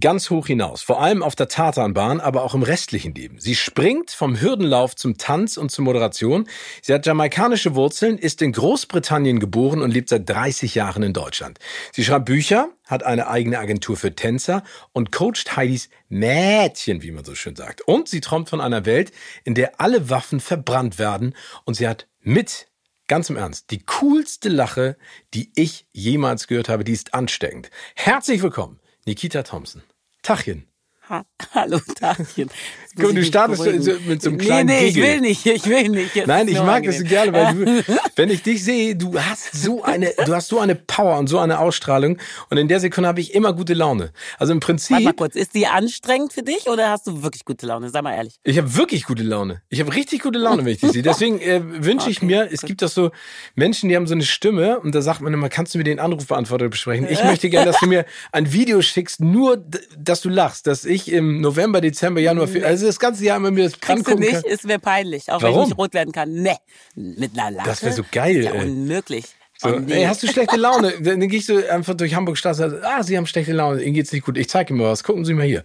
ganz hoch hinaus, vor allem auf der Tatanbahn, aber auch im restlichen Leben. Sie springt vom Hürdenlauf zum Tanz und zur Moderation. Sie hat jamaikanische Wurzeln, ist in Großbritannien geboren und lebt seit 30 Jahren in Deutschland. Sie schreibt Bücher, hat eine eigene Agentur für Tänzer und coacht Heidis Mädchen, wie man so schön sagt. Und sie träumt von einer Welt, in der alle Waffen verbrannt werden und sie hat mit Ganz im Ernst, die coolste Lache, die ich jemals gehört habe, die ist ansteckend. Herzlich willkommen Nikita Thompson. Tachchen. Ha Hallo Tachchen. Guck, du startest so, mit so einem kleinen Nee, nee, ich will nicht, ich will nicht. Jetzt Nein, ich mag angenehm. das so gerne, weil du, wenn ich dich sehe, du hast so eine, du hast so eine Power und so eine Ausstrahlung und in der Sekunde habe ich immer gute Laune. Also im Prinzip. Warte mal kurz, ist die anstrengend für dich oder hast du wirklich gute Laune? Sag mal ehrlich. Ich habe wirklich gute Laune. Ich habe richtig gute Laune, wenn ich dich sehe. Deswegen äh, wünsche ich mir, es gibt doch so Menschen, die haben so eine Stimme und da sagt man immer, kannst du mir den Anrufbeantworter besprechen? Ich möchte gerne, dass du mir ein Video schickst, nur, dass du lachst, dass ich im November, Dezember, Januar, also das ganze Jahr immer mir das Kriegst du nicht, kann. es wäre peinlich, auch Warum? wenn ich nicht rot werden kann. Nee, mit einer Lache. Das wäre so geil, ja unmöglich. So, oh, nee. ey, hast du schlechte Laune? Dann gehst du einfach durch Hamburg Straße, ah, Sie haben schlechte Laune, Ihnen geht's nicht gut. Ich zeige Ihnen mal was. Gucken Sie mal hier.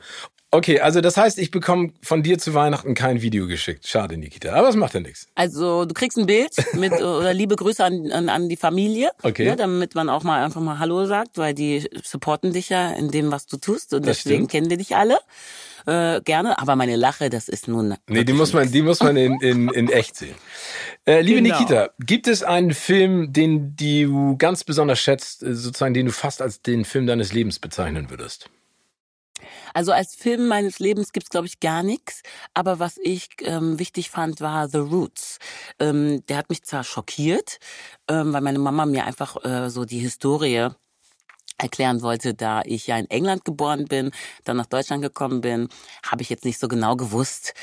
Okay, also das heißt, ich bekomme von dir zu Weihnachten kein Video geschickt. Schade, Nikita. Aber es macht ja nichts. Also du kriegst ein Bild mit oder liebe Grüße an, an, an die Familie, okay. ne, damit man auch mal einfach mal Hallo sagt, weil die supporten dich ja in dem, was du tust und das deswegen stimmt. kennen die dich alle äh, gerne. Aber meine Lache, das ist nun. Nee, die muss man, die muss man in, in, in echt sehen. Äh, liebe genau. Nikita, gibt es einen Film, den du ganz besonders schätzt, äh, sozusagen, den du fast als den Film deines Lebens bezeichnen würdest? Also als Film meines Lebens gibt's glaube ich gar nichts, aber was ich ähm, wichtig fand war The Roots. Ähm, der hat mich zwar schockiert, ähm, weil meine Mama mir einfach äh, so die Historie erklären wollte, da ich ja in England geboren bin, dann nach Deutschland gekommen bin, habe ich jetzt nicht so genau gewusst,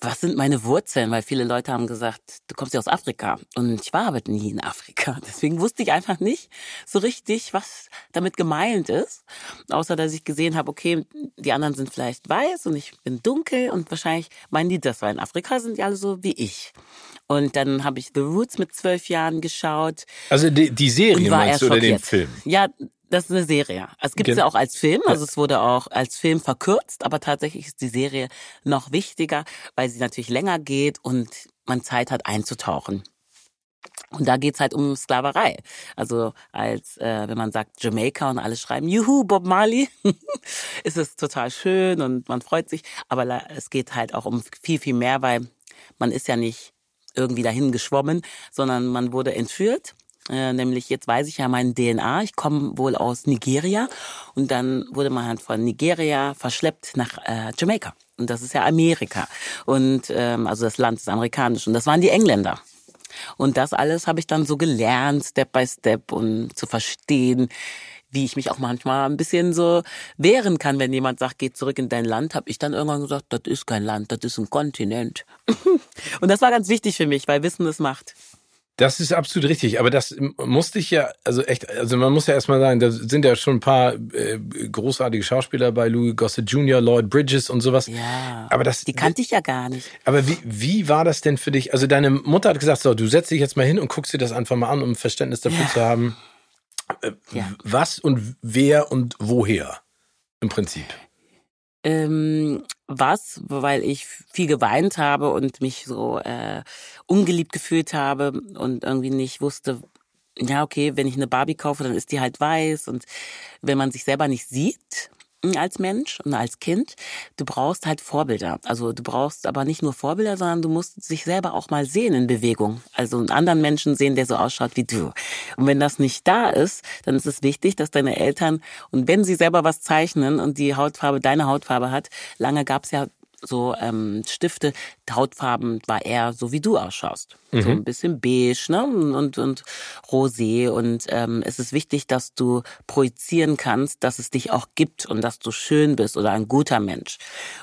was sind meine Wurzeln? Weil viele Leute haben gesagt, du kommst ja aus Afrika. Und ich war aber nie in Afrika. Deswegen wusste ich einfach nicht so richtig, was damit gemeint ist. Außer, dass ich gesehen habe, okay, die anderen sind vielleicht weiß und ich bin dunkel und wahrscheinlich meinen die das, weil in Afrika sind die alle so wie ich. Und dann habe ich The Roots mit zwölf Jahren geschaut. Also die, die Serie meinst du oder den Film? Ja, das ist eine Serie. Es gibt ja auch als Film, also es wurde auch als Film verkürzt, aber tatsächlich ist die Serie noch wichtiger, weil sie natürlich länger geht und man Zeit hat einzutauchen. Und da geht's halt um Sklaverei. Also als äh, wenn man sagt Jamaica und alle schreiben Juhu Bob Marley, ist es total schön und man freut sich. Aber es geht halt auch um viel viel mehr, weil man ist ja nicht irgendwie dahin geschwommen, sondern man wurde entführt äh, nämlich jetzt weiß ich ja mein DNA, ich komme wohl aus Nigeria und dann wurde man halt von Nigeria verschleppt nach äh, Jamaika. Und das ist ja Amerika. Und ähm, also das Land ist amerikanisch. Und das waren die Engländer. Und das alles habe ich dann so gelernt, Step by Step und zu verstehen, wie ich mich auch manchmal ein bisschen so wehren kann, wenn jemand sagt, geh zurück in dein Land, habe ich dann irgendwann gesagt, das ist kein Land, das ist ein Kontinent. und das war ganz wichtig für mich, weil Wissen es macht. Das ist absolut richtig, aber das musste ich ja, also echt, also man muss ja erstmal sagen, da sind ja schon ein paar äh, großartige Schauspieler bei Louis Gossett Jr., Lloyd Bridges und sowas. Ja, aber das, die kannte ich ja gar nicht. Aber wie, wie war das denn für dich? Also deine Mutter hat gesagt, so, du setzt dich jetzt mal hin und guckst dir das einfach mal an, um Verständnis dafür ja. zu haben. Äh, ja. Was und wer und woher im Prinzip? Ähm, was, weil ich viel geweint habe und mich so äh, ungeliebt gefühlt habe und irgendwie nicht wusste, ja, okay, wenn ich eine Barbie kaufe, dann ist die halt weiß und wenn man sich selber nicht sieht, als Mensch und als Kind. Du brauchst halt Vorbilder. Also du brauchst aber nicht nur Vorbilder, sondern du musst sich selber auch mal sehen in Bewegung. Also einen anderen Menschen sehen, der so ausschaut wie du. Und wenn das nicht da ist, dann ist es wichtig, dass deine Eltern, und wenn sie selber was zeichnen und die Hautfarbe deine Hautfarbe hat, lange gab es ja so ähm, Stifte, Hautfarben war eher so wie du ausschaust. Mhm. So ein bisschen beige ne? und, und rosé. Und ähm, es ist wichtig, dass du projizieren kannst, dass es dich auch gibt und dass du schön bist oder ein guter Mensch.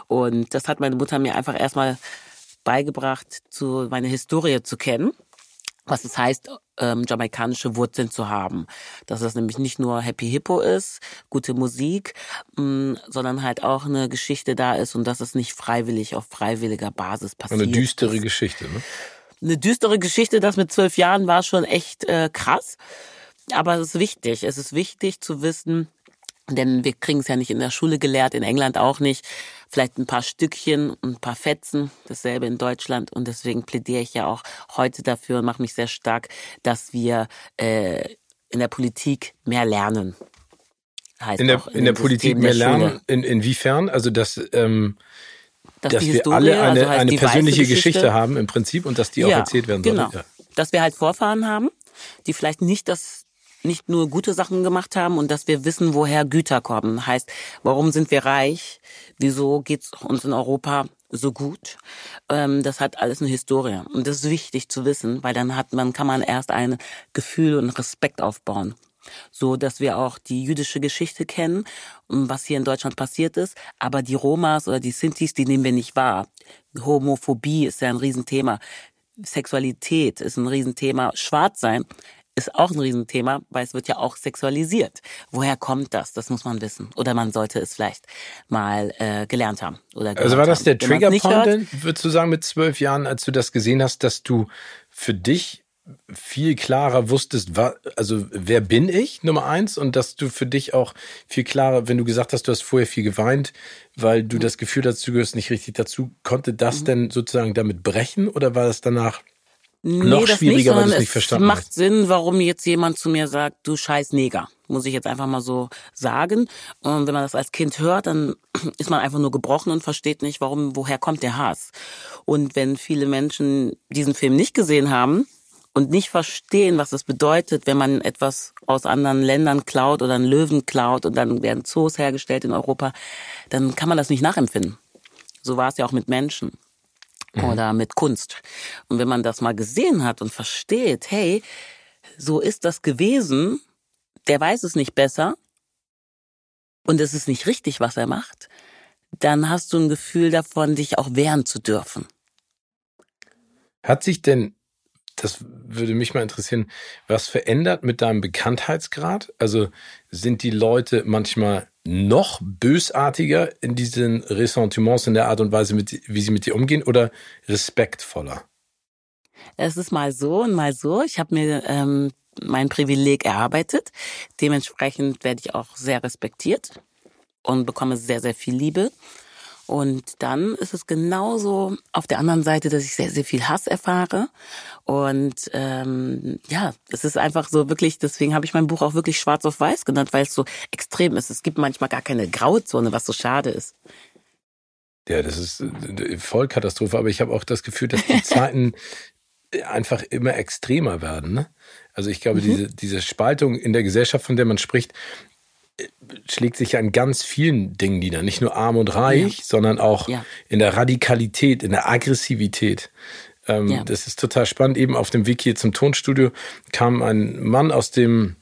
Und das hat meine Mutter mir einfach erstmal beigebracht, zu meine Historie zu kennen was es heißt, ähm, jamaikanische Wurzeln zu haben. Dass das nämlich nicht nur Happy Hippo ist, gute Musik, mh, mm, sondern halt auch eine Geschichte da ist und dass es nicht freiwillig auf freiwilliger Basis passiert. Eine düstere ist. Geschichte, ne? Eine düstere Geschichte, das mit zwölf Jahren war schon echt äh, krass. Aber es ist wichtig. Es ist wichtig zu wissen, denn wir kriegen es ja nicht in der Schule gelehrt, in England auch nicht. Vielleicht ein paar Stückchen, ein paar Fetzen, dasselbe in Deutschland. Und deswegen plädiere ich ja auch heute dafür und mache mich sehr stark, dass wir äh, in der Politik mehr lernen. Heißt in der, in, in der Politik mehr der lernen, in, inwiefern? Also dass, ähm, dass, dass wir Historie, alle eine, also eine persönliche Geschichte, Geschichte, haben im Prinzip und dass die auch ja, erzählt werden soll. Genau. Ja. Dass wir halt Vorfahren haben, die vielleicht nicht das nicht nur gute Sachen gemacht haben und dass wir wissen, woher Güter kommen. Heißt, warum sind wir reich? Wieso geht's uns in Europa so gut? Ähm, das hat alles eine Historie. Und das ist wichtig zu wissen, weil dann hat man, kann man erst ein Gefühl und Respekt aufbauen so dass wir auch die jüdische Geschichte kennen, was hier in Deutschland passiert ist, aber die Romas oder die Sintis, die nehmen wir nicht wahr. Homophobie ist ja ein Riesenthema. Sexualität ist ein Riesenthema. Schwarzsein ist auch ein Riesenthema, weil es wird ja auch sexualisiert. Woher kommt das? Das muss man wissen. Oder man sollte es vielleicht mal äh, gelernt haben. Oder also war das der Triggerpoint, würdest du sagen, mit zwölf Jahren, als du das gesehen hast, dass du für dich viel klarer wusstest, also wer bin ich, Nummer eins, und dass du für dich auch viel klarer, wenn du gesagt hast, du hast vorher viel geweint, weil du mhm. das Gefühl hast, du gehörst nicht richtig dazu, konnte das mhm. denn sozusagen damit brechen oder war das danach Nee, noch das schwieriger, nicht, weil du es nicht verstanden macht hast. Sinn, warum jetzt jemand zu mir sagt, du scheiß Neger. Muss ich jetzt einfach mal so sagen. Und wenn man das als Kind hört, dann ist man einfach nur gebrochen und versteht nicht, warum, woher kommt der Hass. Und wenn viele Menschen diesen Film nicht gesehen haben, und nicht verstehen, was es bedeutet, wenn man etwas aus anderen Ländern klaut oder einen Löwen klaut und dann werden Zoos hergestellt in Europa, dann kann man das nicht nachempfinden. So war es ja auch mit Menschen mhm. oder mit Kunst. Und wenn man das mal gesehen hat und versteht, hey, so ist das gewesen, der weiß es nicht besser und es ist nicht richtig, was er macht, dann hast du ein Gefühl davon, dich auch wehren zu dürfen. Hat sich denn das würde mich mal interessieren, was verändert mit deinem Bekanntheitsgrad? Also sind die Leute manchmal noch bösartiger in diesen Ressentiments in der Art und Weise, mit, wie sie mit dir umgehen oder respektvoller? Es ist mal so und mal so. Ich habe mir ähm, mein Privileg erarbeitet. Dementsprechend werde ich auch sehr respektiert und bekomme sehr, sehr viel Liebe. Und dann ist es genauso auf der anderen Seite, dass ich sehr, sehr viel Hass erfahre. Und ähm, ja, es ist einfach so wirklich, deswegen habe ich mein Buch auch wirklich schwarz auf weiß genannt, weil es so extrem ist. Es gibt manchmal gar keine Grauzone, was so schade ist. Ja, das ist äh, Vollkatastrophe, aber ich habe auch das Gefühl, dass die Zeiten einfach immer extremer werden. Ne? Also ich glaube, mhm. diese, diese Spaltung in der Gesellschaft, von der man spricht, schlägt sich an ganz vielen Dingen nieder. Nicht nur arm und reich, ja. sondern auch ja. in der Radikalität, in der Aggressivität. Ähm, ja. Das ist total spannend. Eben auf dem Weg hier zum Tonstudio kam ein Mann aus dem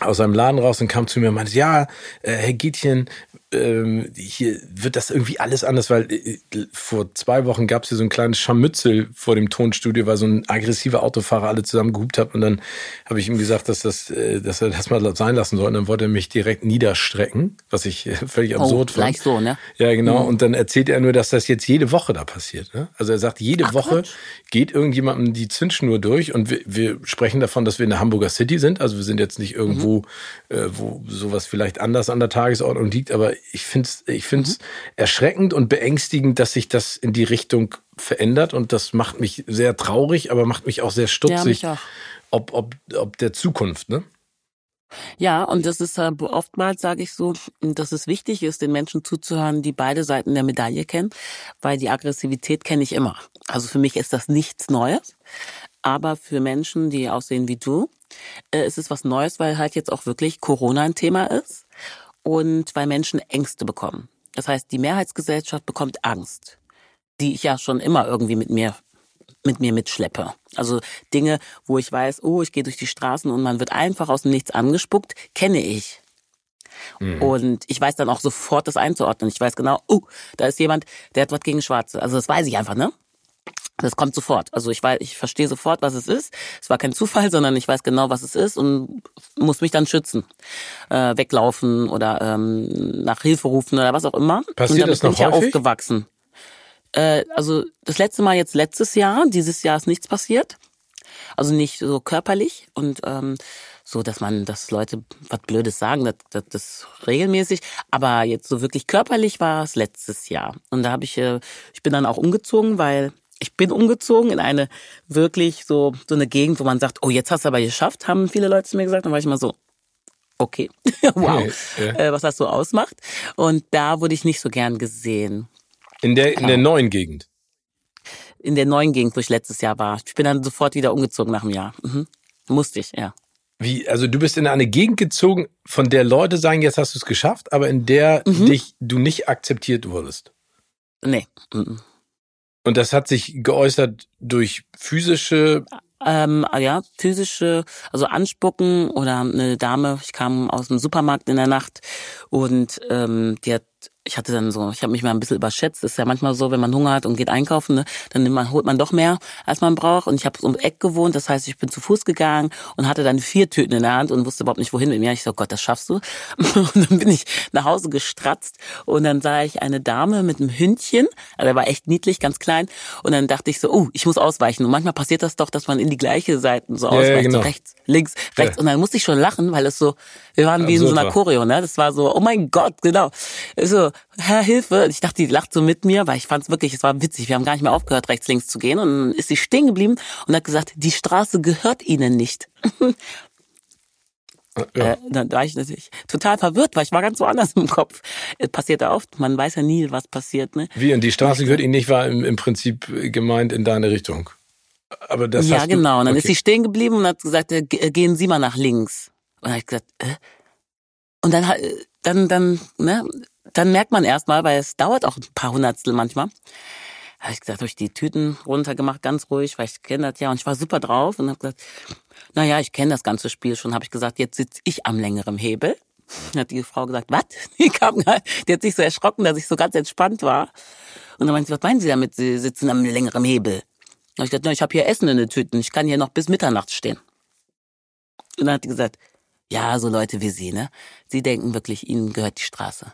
aus seinem Laden raus und kam zu mir und meinte, ja, äh, Herr Gietchen, ähm, hier wird das irgendwie alles anders, weil äh, vor zwei Wochen gab es hier so ein kleines Scharmützel vor dem Tonstudio, weil so ein aggressiver Autofahrer alle zusammen gehupt hat und dann habe ich ihm gesagt, dass, das, äh, dass er das mal sein lassen soll und dann wollte er mich direkt niederstrecken, was ich äh, völlig oh, absurd oh, fand. So, ne? Ja, genau. Mhm. Und dann erzählt er nur, dass das jetzt jede Woche da passiert. Ne? Also er sagt, jede Ach, Woche Gott. geht irgendjemandem die Zündschnur durch und wir, wir sprechen davon, dass wir in der Hamburger City sind. Also wir sind jetzt nicht irgendwo, mhm. äh, wo sowas vielleicht anders an der Tagesordnung liegt, aber ich finde es ich find's mhm. erschreckend und beängstigend, dass sich das in die Richtung verändert und das macht mich sehr traurig, aber macht mich auch sehr stutzig, ja, auch. Ob, ob, ob der Zukunft, ne? Ja, und das ist äh, oftmals, sage ich so, dass es wichtig ist, den Menschen zuzuhören, die beide Seiten der Medaille kennen, weil die Aggressivität kenne ich immer. Also für mich ist das nichts Neues, aber für Menschen, die aussehen wie du, äh, ist es was Neues, weil halt jetzt auch wirklich Corona ein Thema ist und weil Menschen Ängste bekommen. Das heißt, die Mehrheitsgesellschaft bekommt Angst, die ich ja schon immer irgendwie mit mir mit mir mitschleppe. Also Dinge, wo ich weiß, oh, ich gehe durch die Straßen und man wird einfach aus dem Nichts angespuckt, kenne ich. Mhm. Und ich weiß dann auch sofort das einzuordnen. Ich weiß genau, oh, da ist jemand, der hat was gegen Schwarze. Also das weiß ich einfach, ne? Das kommt sofort. Also ich weiß, ich verstehe sofort, was es ist. Es war kein Zufall, sondern ich weiß genau, was es ist und muss mich dann schützen, äh, weglaufen oder ähm, nach Hilfe rufen oder was auch immer. Passiert und damit das noch bin ich ja aufgewachsen. Äh, also das letzte Mal jetzt letztes Jahr, dieses Jahr ist nichts passiert. Also nicht so körperlich und ähm, so, dass man, dass Leute was Blödes sagen, das, das, das regelmäßig. Aber jetzt so wirklich körperlich war es letztes Jahr. Und da habe ich, äh, ich bin dann auch umgezogen, weil ich bin umgezogen in eine wirklich so, so eine Gegend, wo man sagt, oh, jetzt hast du aber geschafft, haben viele Leute zu mir gesagt. Dann war ich mal so, okay, wow, ja. äh, was das so ausmacht. Und da wurde ich nicht so gern gesehen. In der, in der genau. neuen Gegend? In der neuen Gegend, wo ich letztes Jahr war. Ich bin dann sofort wieder umgezogen nach einem Jahr. Mhm. Musste ich, ja. Wie, also du bist in eine Gegend gezogen, von der Leute sagen, jetzt hast du es geschafft, aber in der mhm. dich du nicht akzeptiert wurdest. Nee. Mhm. Und das hat sich geäußert durch physische ähm, ja, physische, also Anspucken oder eine Dame, ich kam aus dem Supermarkt in der Nacht und ähm, die hat ich hatte dann so, ich habe mich mal ein bisschen überschätzt. Ist ja manchmal so, wenn man Hunger hat und geht einkaufen, ne, dann nimmt man, holt man doch mehr, als man braucht. Und ich habe um Eck gewohnt, das heißt, ich bin zu Fuß gegangen und hatte dann vier Tüten in der Hand und wusste überhaupt nicht, wohin mit mir. Ich so, Gott, das schaffst du. Und dann bin ich nach Hause gestratzt und dann sah ich eine Dame mit einem Hündchen, also der war echt niedlich, ganz klein. Und dann dachte ich so, oh, ich muss ausweichen. Und manchmal passiert das doch, dass man in die gleiche Seite so ausweicht, ja, genau. so rechts, links, rechts. Ja. Und dann musste ich schon lachen, weil es so, wir waren wie in so einer Choreo, ne? Das war so, oh mein Gott, genau. So, Herr Hilfe. Ich dachte, die lacht so mit mir, weil ich fand es wirklich, es war witzig. Wir haben gar nicht mehr aufgehört, rechts, links zu gehen. Und dann ist sie stehen geblieben und hat gesagt, die Straße gehört Ihnen nicht. Ja. Äh, dann war ich natürlich total verwirrt, weil ich war ganz so anders im Kopf. Es passiert ja oft, man weiß ja nie, was passiert. Ne? Wie, und die Straße gehört Ihnen nicht, war im, im Prinzip gemeint in deine Richtung. Aber das Ja, genau. Und dann okay. ist sie stehen geblieben und hat gesagt, äh, gehen Sie mal nach links. Und dann habe ich gesagt, äh? Und dann, dann, dann, ne, dann merkt man erstmal, weil es dauert auch ein paar Hundertstel manchmal. Habe ich gesagt, habe ich die Tüten runtergemacht, ganz ruhig, weil ich kenne das ja und ich war super drauf und habe gesagt, naja, ich kenne das ganze Spiel schon, habe ich gesagt, jetzt sitze ich am längeren Hebel. Dann hat die Frau gesagt, was? Die, kam, die hat sich so erschrocken, dass ich so ganz entspannt war. Und dann meinte sie, was meinen Sie damit, Sie sitzen am längeren Hebel? Dann habe ich gesagt, na, ich habe hier Essen in den Tüten, ich kann hier noch bis Mitternacht stehen. Und dann hat die gesagt, ja, so Leute wie Sie, ne? Sie denken wirklich, Ihnen gehört die Straße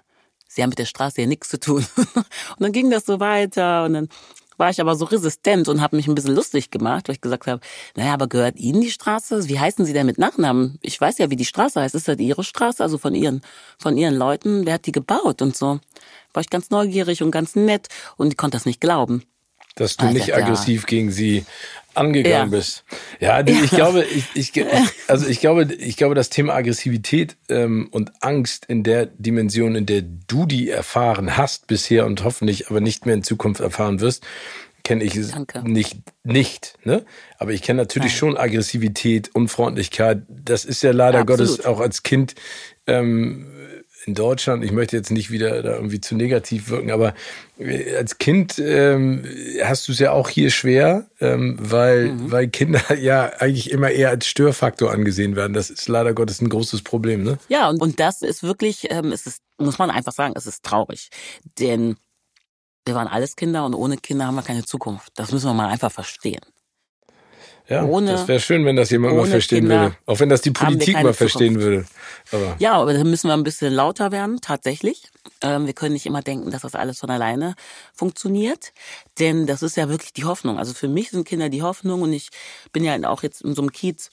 sie haben mit der Straße ja nichts zu tun. und dann ging das so weiter und dann war ich aber so resistent und habe mich ein bisschen lustig gemacht, weil ich gesagt habe, naja, aber gehört Ihnen die Straße? Wie heißen Sie denn mit Nachnamen? Ich weiß ja, wie die Straße heißt. Ist das Ihre Straße, also von Ihren, von Ihren Leuten? Wer hat die gebaut und so? War ich ganz neugierig und ganz nett und ich konnte das nicht glauben. Dass du nicht aggressiv ja. gegen sie angegangen ja. bist. Ja, du, ich glaube, ich, ich, also ich glaube, ich glaube, das Thema Aggressivität ähm, und Angst in der Dimension, in der du die erfahren hast bisher und hoffentlich aber nicht mehr in Zukunft erfahren wirst, kenne ich es nicht, nicht, ne? Aber ich kenne natürlich Nein. schon Aggressivität, Unfreundlichkeit. Das ist ja leider ja, Gottes auch als Kind ähm, in Deutschland, ich möchte jetzt nicht wieder da irgendwie zu negativ wirken, aber äh, als Kind ähm, hast du es ja auch hier schwer, ähm, weil, mhm. weil Kinder ja eigentlich immer eher als Störfaktor angesehen werden. Das ist leider Gottes ein großes Problem, ne? Ja, und, und das ist wirklich, ähm, es ist, muss man einfach sagen, es ist traurig. Denn wir waren alles Kinder und ohne Kinder haben wir keine Zukunft. Das müssen wir mal einfach verstehen. Ja, ohne, das wäre schön, wenn das jemand mal verstehen Kinder würde. Auch wenn das die Politik mal verstehen Zukunft. würde. Aber. Ja, aber da müssen wir ein bisschen lauter werden, tatsächlich. Ähm, wir können nicht immer denken, dass das alles von alleine funktioniert. Denn das ist ja wirklich die Hoffnung. Also für mich sind Kinder die Hoffnung und ich bin ja auch jetzt in so einem Kiez,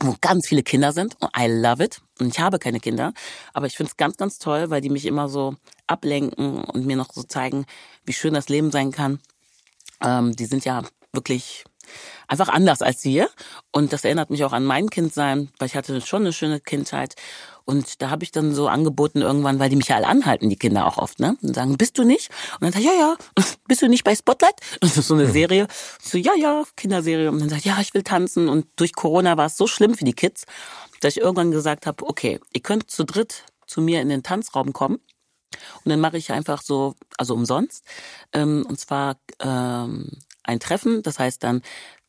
wo ganz viele Kinder sind. Und I love it. Und ich habe keine Kinder. Aber ich finde es ganz, ganz toll, weil die mich immer so ablenken und mir noch so zeigen, wie schön das Leben sein kann. Ähm, die sind ja wirklich einfach anders als wir. Und das erinnert mich auch an mein Kindsein, weil ich hatte schon eine schöne Kindheit. Und da habe ich dann so angeboten irgendwann, weil die mich ja alle anhalten, die Kinder auch oft, ne? Und sagen, bist du nicht? Und dann sag ich, ja, ja, bist du nicht bei Spotlight? Das ist so eine Serie. Ich so, ja, ja, Kinderserie. Und dann sag ich, ja, ich will tanzen. Und durch Corona war es so schlimm für die Kids, dass ich irgendwann gesagt habe, okay, ihr könnt zu dritt zu mir in den Tanzraum kommen. Und dann mache ich einfach so, also umsonst. Ähm, und zwar ähm, ein Treffen, das heißt dann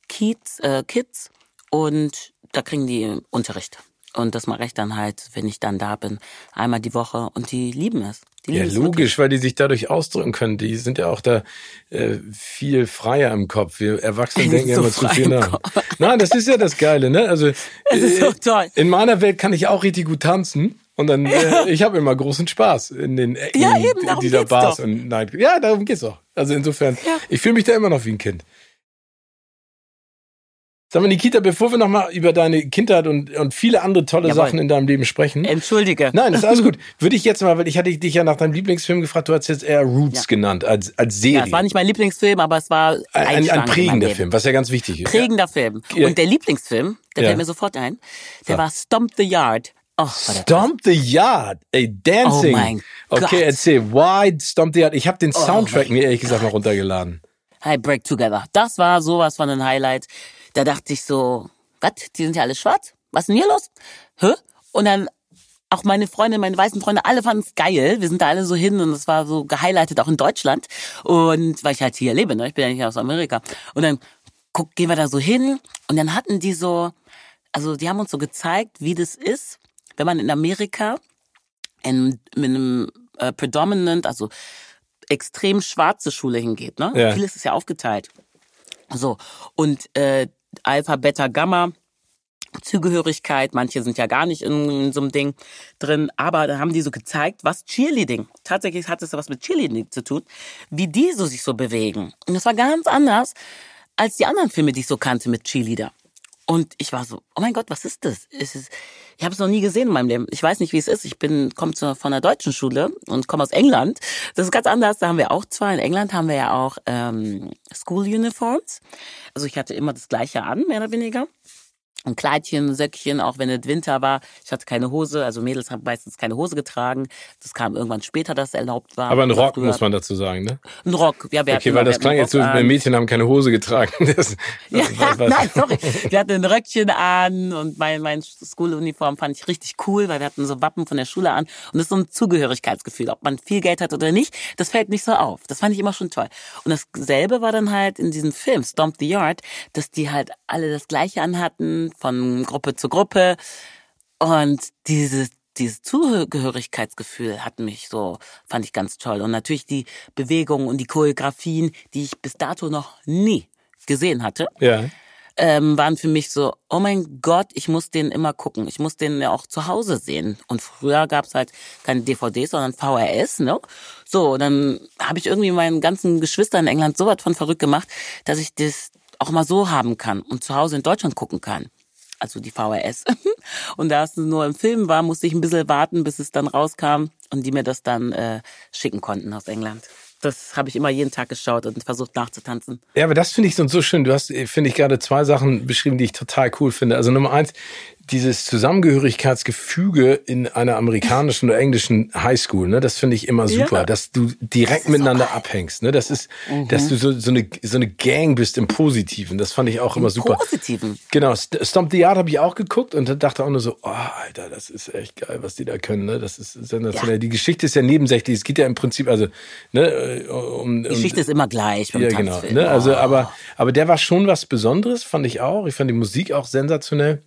Kids, äh, Kids und da kriegen die Unterricht. Und das mache ich dann halt, wenn ich dann da bin, einmal die Woche und die lieben es. Die ja, lieben logisch, wirklich. weil die sich dadurch ausdrücken können. Die sind ja auch da äh, viel freier im Kopf. Wir Erwachsene denken ja so immer zu viel nach. Nein, das ist ja das Geile, ne? Also es ist so äh, toll. in meiner Welt kann ich auch richtig gut tanzen. Und dann, äh, ich habe immer großen Spaß in den Ecken ja, eben, darum dieser geht's Bars doch. und Night. Ja, darum geht's auch. Also insofern, Ja. ich fühle mich da immer noch wie ein Kind. Sag mal, Nikita, bevor wir nochmal über deine Kindheit und, und viele andere tolle Jawohl. Sachen in deinem Leben sprechen. Entschuldige. Nein, das ist alles gut. Würde ich jetzt mal, weil ich hatte dich ja nach deinem Lieblingsfilm gefragt, du hast jetzt eher Roots Ja. genannt, als, als Serie. Ja, es war nicht mein Lieblingsfilm, aber es war ein, ein, ein prägender. Film, was ja ganz wichtig ist. Prägender Film. Ja. Und der Lieblingsfilm, der Ja. fällt mir sofort ein, der war Stomp the Yard. Oh, Stomp the Yard, ey, Dancing. Oh mein okay, Gott. erzähl, why Stomp the Yard? Ich habe den Oh Soundtrack mein mir ehrlich gesagt mal runtergeladen. Hi, Break Together. Das war sowas von ein Highlight. Da dachte ich so, was? Die sind ja alle schwarz? Was ist denn hier los? Hä? Und dann auch meine Freunde, meine weißen Freunde, alle fanden es geil. Wir sind da alle so hin und es war so gehighlightet auch in Deutschland. Und weil ich halt hier lebe, ne? Ich bin ja nicht aus Amerika. Und dann guck, gehen wir da so hin und dann hatten die so, also die haben uns so gezeigt, wie das ist, wenn man in Amerika in, in einem äh, predominant, also extrem schwarze Schule hingeht. Ne? Ja. Vieles ist ja aufgeteilt. So, und äh, Alpha, Beta, Gamma, Zugehörigkeit, manche sind ja gar nicht in, in so einem Ding drin, aber da haben die so gezeigt, was Cheerleading, tatsächlich hat es ja was mit Cheerleading zu tun, wie die so sich so bewegen. Und das war ganz anders als die anderen Filme, die ich so kannte mit Cheerleader. Und ich war so, oh mein Gott, was ist das? Es ist, ich habe es noch nie gesehen in meinem Leben. Ich weiß nicht, wie es ist. Ich bin komme von einer deutschen Schule und komme aus England. Das ist ganz anders. Da haben wir auch zwar in England haben wir ja auch ähm, School Uniforms. Also ich hatte immer das Gleiche an, mehr oder weniger. Ein Kleidchen, Söckchen, auch wenn es Winter war. Ich hatte keine Hose, also Mädels haben meistens keine Hose getragen. Das kam irgendwann später, dass es erlaubt war. Aber ein Rock muss man dazu sagen, ne? Ein Rock, ja, wir Okay, weil das klang jetzt so. Mädchen haben keine Hose getragen. Das, Ja, nein, sorry. Wir hatten ein Röckchen an und mein, mein Schuluniform fand ich richtig cool, weil wir hatten so Wappen von der Schule an. Und das ist so ein Zugehörigkeitsgefühl. Ob man viel Geld hat oder nicht, das fällt nicht so auf. Das fand ich immer schon toll. Und dasselbe war dann halt in diesem Film, Stomp the Yard, dass die halt alle das Gleiche anhatten, von Gruppe zu Gruppe. Und dieses dieses Zugehörigkeitsgefühl hat mich so, fand ich ganz toll. Und natürlich die Bewegungen und die Choreografien, die ich bis dato noch nie gesehen hatte, ja. ähm, waren für mich so, oh mein Gott, ich muss den immer gucken. Ich muss den ja auch zu Hause sehen. Und früher gab's halt keine DVDs, sondern VHS, ne? So, dann habe ich irgendwie meinen ganzen Geschwistern in England so was von verrückt gemacht, dass ich das auch mal so haben kann und zu Hause in Deutschland gucken kann. Also die VHS. Und da es nur im Film war, musste ich ein bisschen warten, bis es dann rauskam und die mir das dann äh, schicken konnten aus England. Das habe ich immer jeden Tag geschaut und versucht nachzutanzen. Ja, aber das finde ich so, so schön. Du hast, äh, finde ich, gerade zwei Sachen beschrieben, die ich total cool finde. Also Nummer eins, dieses Zusammengehörigkeitsgefüge in einer amerikanischen oder englischen Highschool, ne, das finde ich immer super, Ja. dass du direkt miteinander abhängst, ne, das ist, dass du so, so eine, so eine Gang bist im Positiven, das fand ich auch immer super. Positiven. Genau, St- Stomp the Yard habe ich auch geguckt und dachte auch nur so, oh, Alter, das ist echt geil, was die da können, ne? Das ist sensationell. Ja. Die Geschichte ist ja nebensächlich. Es geht ja im Prinzip, also, ne, um, Die um Geschichte ist immer gleich ja, genau. Tanzfilm. Ne? Also, Oh. aber, aber der war schon was Besonderes, fand ich auch. Ich fand die Musik auch sensationell.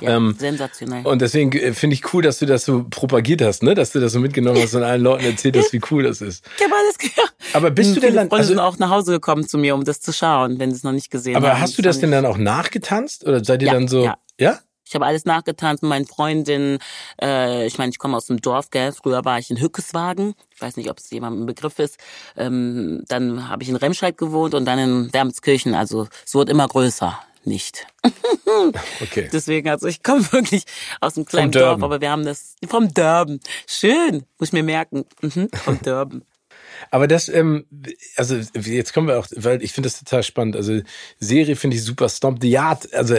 Ja, ähm, sensationell. Und deswegen äh, finde ich cool, dass du das so propagiert hast, ne? Dass du das so mitgenommen hast und allen Leuten erzählt hast, wie cool das ist. Ich habe alles gehört. Aber bist du denn dann, Freunde sind also, auch nach Hause gekommen zu mir, um das zu schauen, wenn sie es noch nicht gesehen haben. aber hast du das fand denn dann auch nachgetanzt? Oder seid ihr Ja, dann so, ja. ja? Ich habe alles nachgetanzt mit meinen Freundinnen. Äh, ich meine, ich komme aus dem Dorf, gell? Früher war ich in Hückeswagen. Ich weiß nicht, ob es jemandem ein Begriff ist. Ähm, dann habe ich in Remscheid gewohnt und dann in Wermskirchen. Also es wurde immer größer. Nicht. Okay. Deswegen, also ich komme wirklich aus einem kleinen. Dorf, aber wir haben das vom Durban. Schön, muss ich mir merken. Mhm, vom Durban. Aber das, ähm, also jetzt kommen wir auch, weil ich finde das total spannend. Also Serie finde ich super. Stomp the Yard, also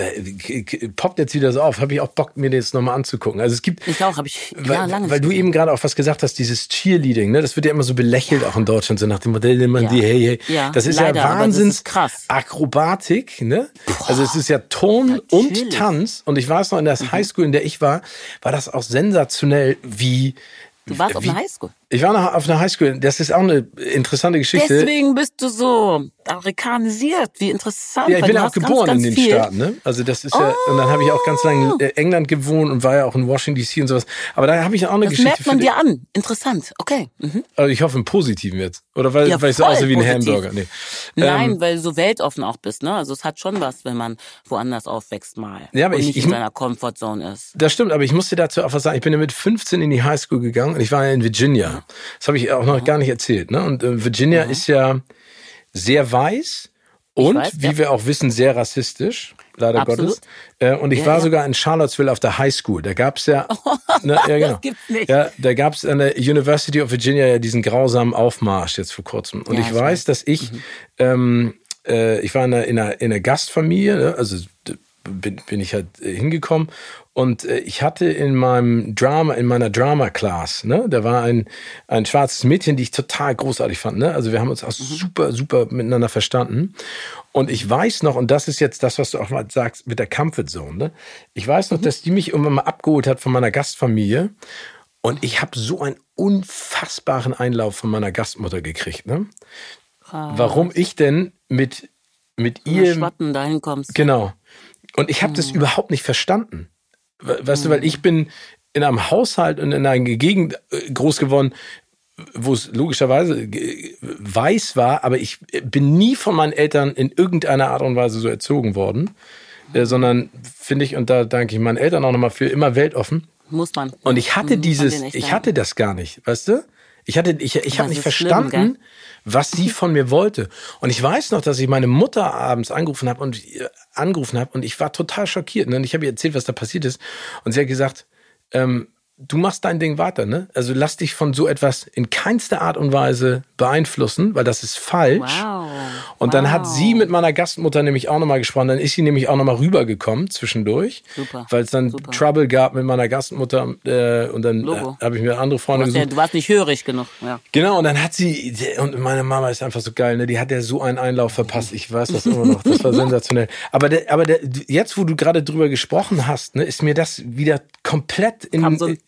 poppt jetzt wieder so auf. Habe ich auch Bock, mir das nochmal anzugucken. Also es gibt. Ich auch, habe ich weil, ja, lange Weil du eben gerade auch was gesagt hast, dieses Cheerleading, ne? Das wird ja immer so belächelt, ja. auch in Deutschland, so nach dem Modell, man ja. die, hey, hey. Ja, das ist leider, ja Wahnsinns krass. Akrobatik, ne? Boah, also es ist ja Ton natürlich. und Tanz. Und ich weiß noch, in der mhm. Highschool, in der ich war, war das auch sensationell, wie Du warst wie, auf einer Highschool. Ich war noch auf einer Highschool. Das ist auch eine interessante Geschichte. Deswegen bist du so amerikanisiert. Wie interessant. Ja, ich bin ja auch geboren ganz, ganz in den viel. Staaten. Ne? Also das ist oh. ja und dann habe ich auch ganz lange in England gewohnt und war ja auch in Washington D.C. und sowas. Aber da habe ich auch eine das Geschichte. Das merkt man dir an. Interessant. Okay. Mhm. Also ich hoffe im Positiven jetzt. Oder weil, ja, weil ich so aussehe wie ein positiv. Hamburger. Nee. Nein, ähm, weil du so weltoffen auch bist. Ne? Also es hat schon was, wenn man woanders aufwächst mal. Ja, aber und ich, nicht ich, in seiner Comfortzone ist. Das stimmt. Aber ich musste dazu auch was sagen. Ich bin ja mit 15 in die Highschool gegangen und ich war ja in Virginia. Das habe ich auch noch gar nicht erzählt. Ne? Und äh, Virginia mhm. ist ja sehr weiß und, weiß, wie ja. wir auch wissen, sehr rassistisch, leider Absolut. Gottes. Äh, und ich ja, war ja. sogar in Charlottesville auf der High School. Da gab's ja, ne, ja genau. Ja, da gab's an der University of Virginia ja diesen grausamen Aufmarsch jetzt vor kurzem. Und ich, ich weiß, dass ich, mhm. ähm, äh, ich war in einer, in einer, in einer Gastfamilie, ne? also bin, bin ich halt äh, hingekommen und äh, ich hatte in meinem Drama, in meiner Drama Class, ne, da war ein, ein schwarzes Mädchen, die ich total großartig fand, ne, also wir haben uns auch mhm. super, super miteinander verstanden und ich weiß noch, und das ist jetzt das, was du auch mal sagst mit der Comfort Zone, ne, ich weiß noch, mhm. dass die mich irgendwann mal abgeholt hat von meiner Gastfamilie und ich habe so einen unfassbaren Einlauf von meiner Gastmutter gekriegt, ne, warum ich denn mit mit ihr Schwatten dahin kommst. Genau. Und ich habe das mhm. überhaupt nicht verstanden. Weißt mhm. du, weil ich bin in einem Haushalt und in einer Gegend äh, groß geworden, wo es logischerweise weiß war, aber ich bin nie von meinen Eltern in irgendeiner Art und Weise so erzogen worden, äh, sondern finde ich, und da danke ich meinen Eltern auch nochmal für, immer weltoffen. Muss man. Und ich hatte mhm, dieses, ich hatte das gar nicht, weißt du? Ich hatte, ich, ich habe nicht verstanden, schlimm, was sie von mir wollte. Und ich weiß noch, dass ich meine Mutter abends angerufen habe und äh, angerufen habe und ich war total schockiert. Ne? Und ich habe ihr erzählt, was da passiert ist. Und sie hat gesagt, ähm, du machst dein Ding weiter, ne? Also lass dich von so etwas in keinster Art und Weise beeinflussen, weil das ist falsch. Wow. Und dann wow. hat sie mit meiner Gastmutter nämlich auch nochmal gesprochen. Dann ist sie nämlich auch nochmal rübergekommen zwischendurch, Super. weil es dann Super. Trouble gab mit meiner Gastmutter äh, und dann äh, habe ich mir andere Freunde du gesucht. Ja, du warst nicht hörig genug. Ja. Genau, und dann hat sie, und meine Mama ist einfach so geil, ne? Die hat ja so einen Einlauf verpasst. Ich weiß das immer noch. Das war sensationell. Aber, der, aber der, jetzt, wo du gerade drüber gesprochen hast, ne, ist mir das wieder komplett in,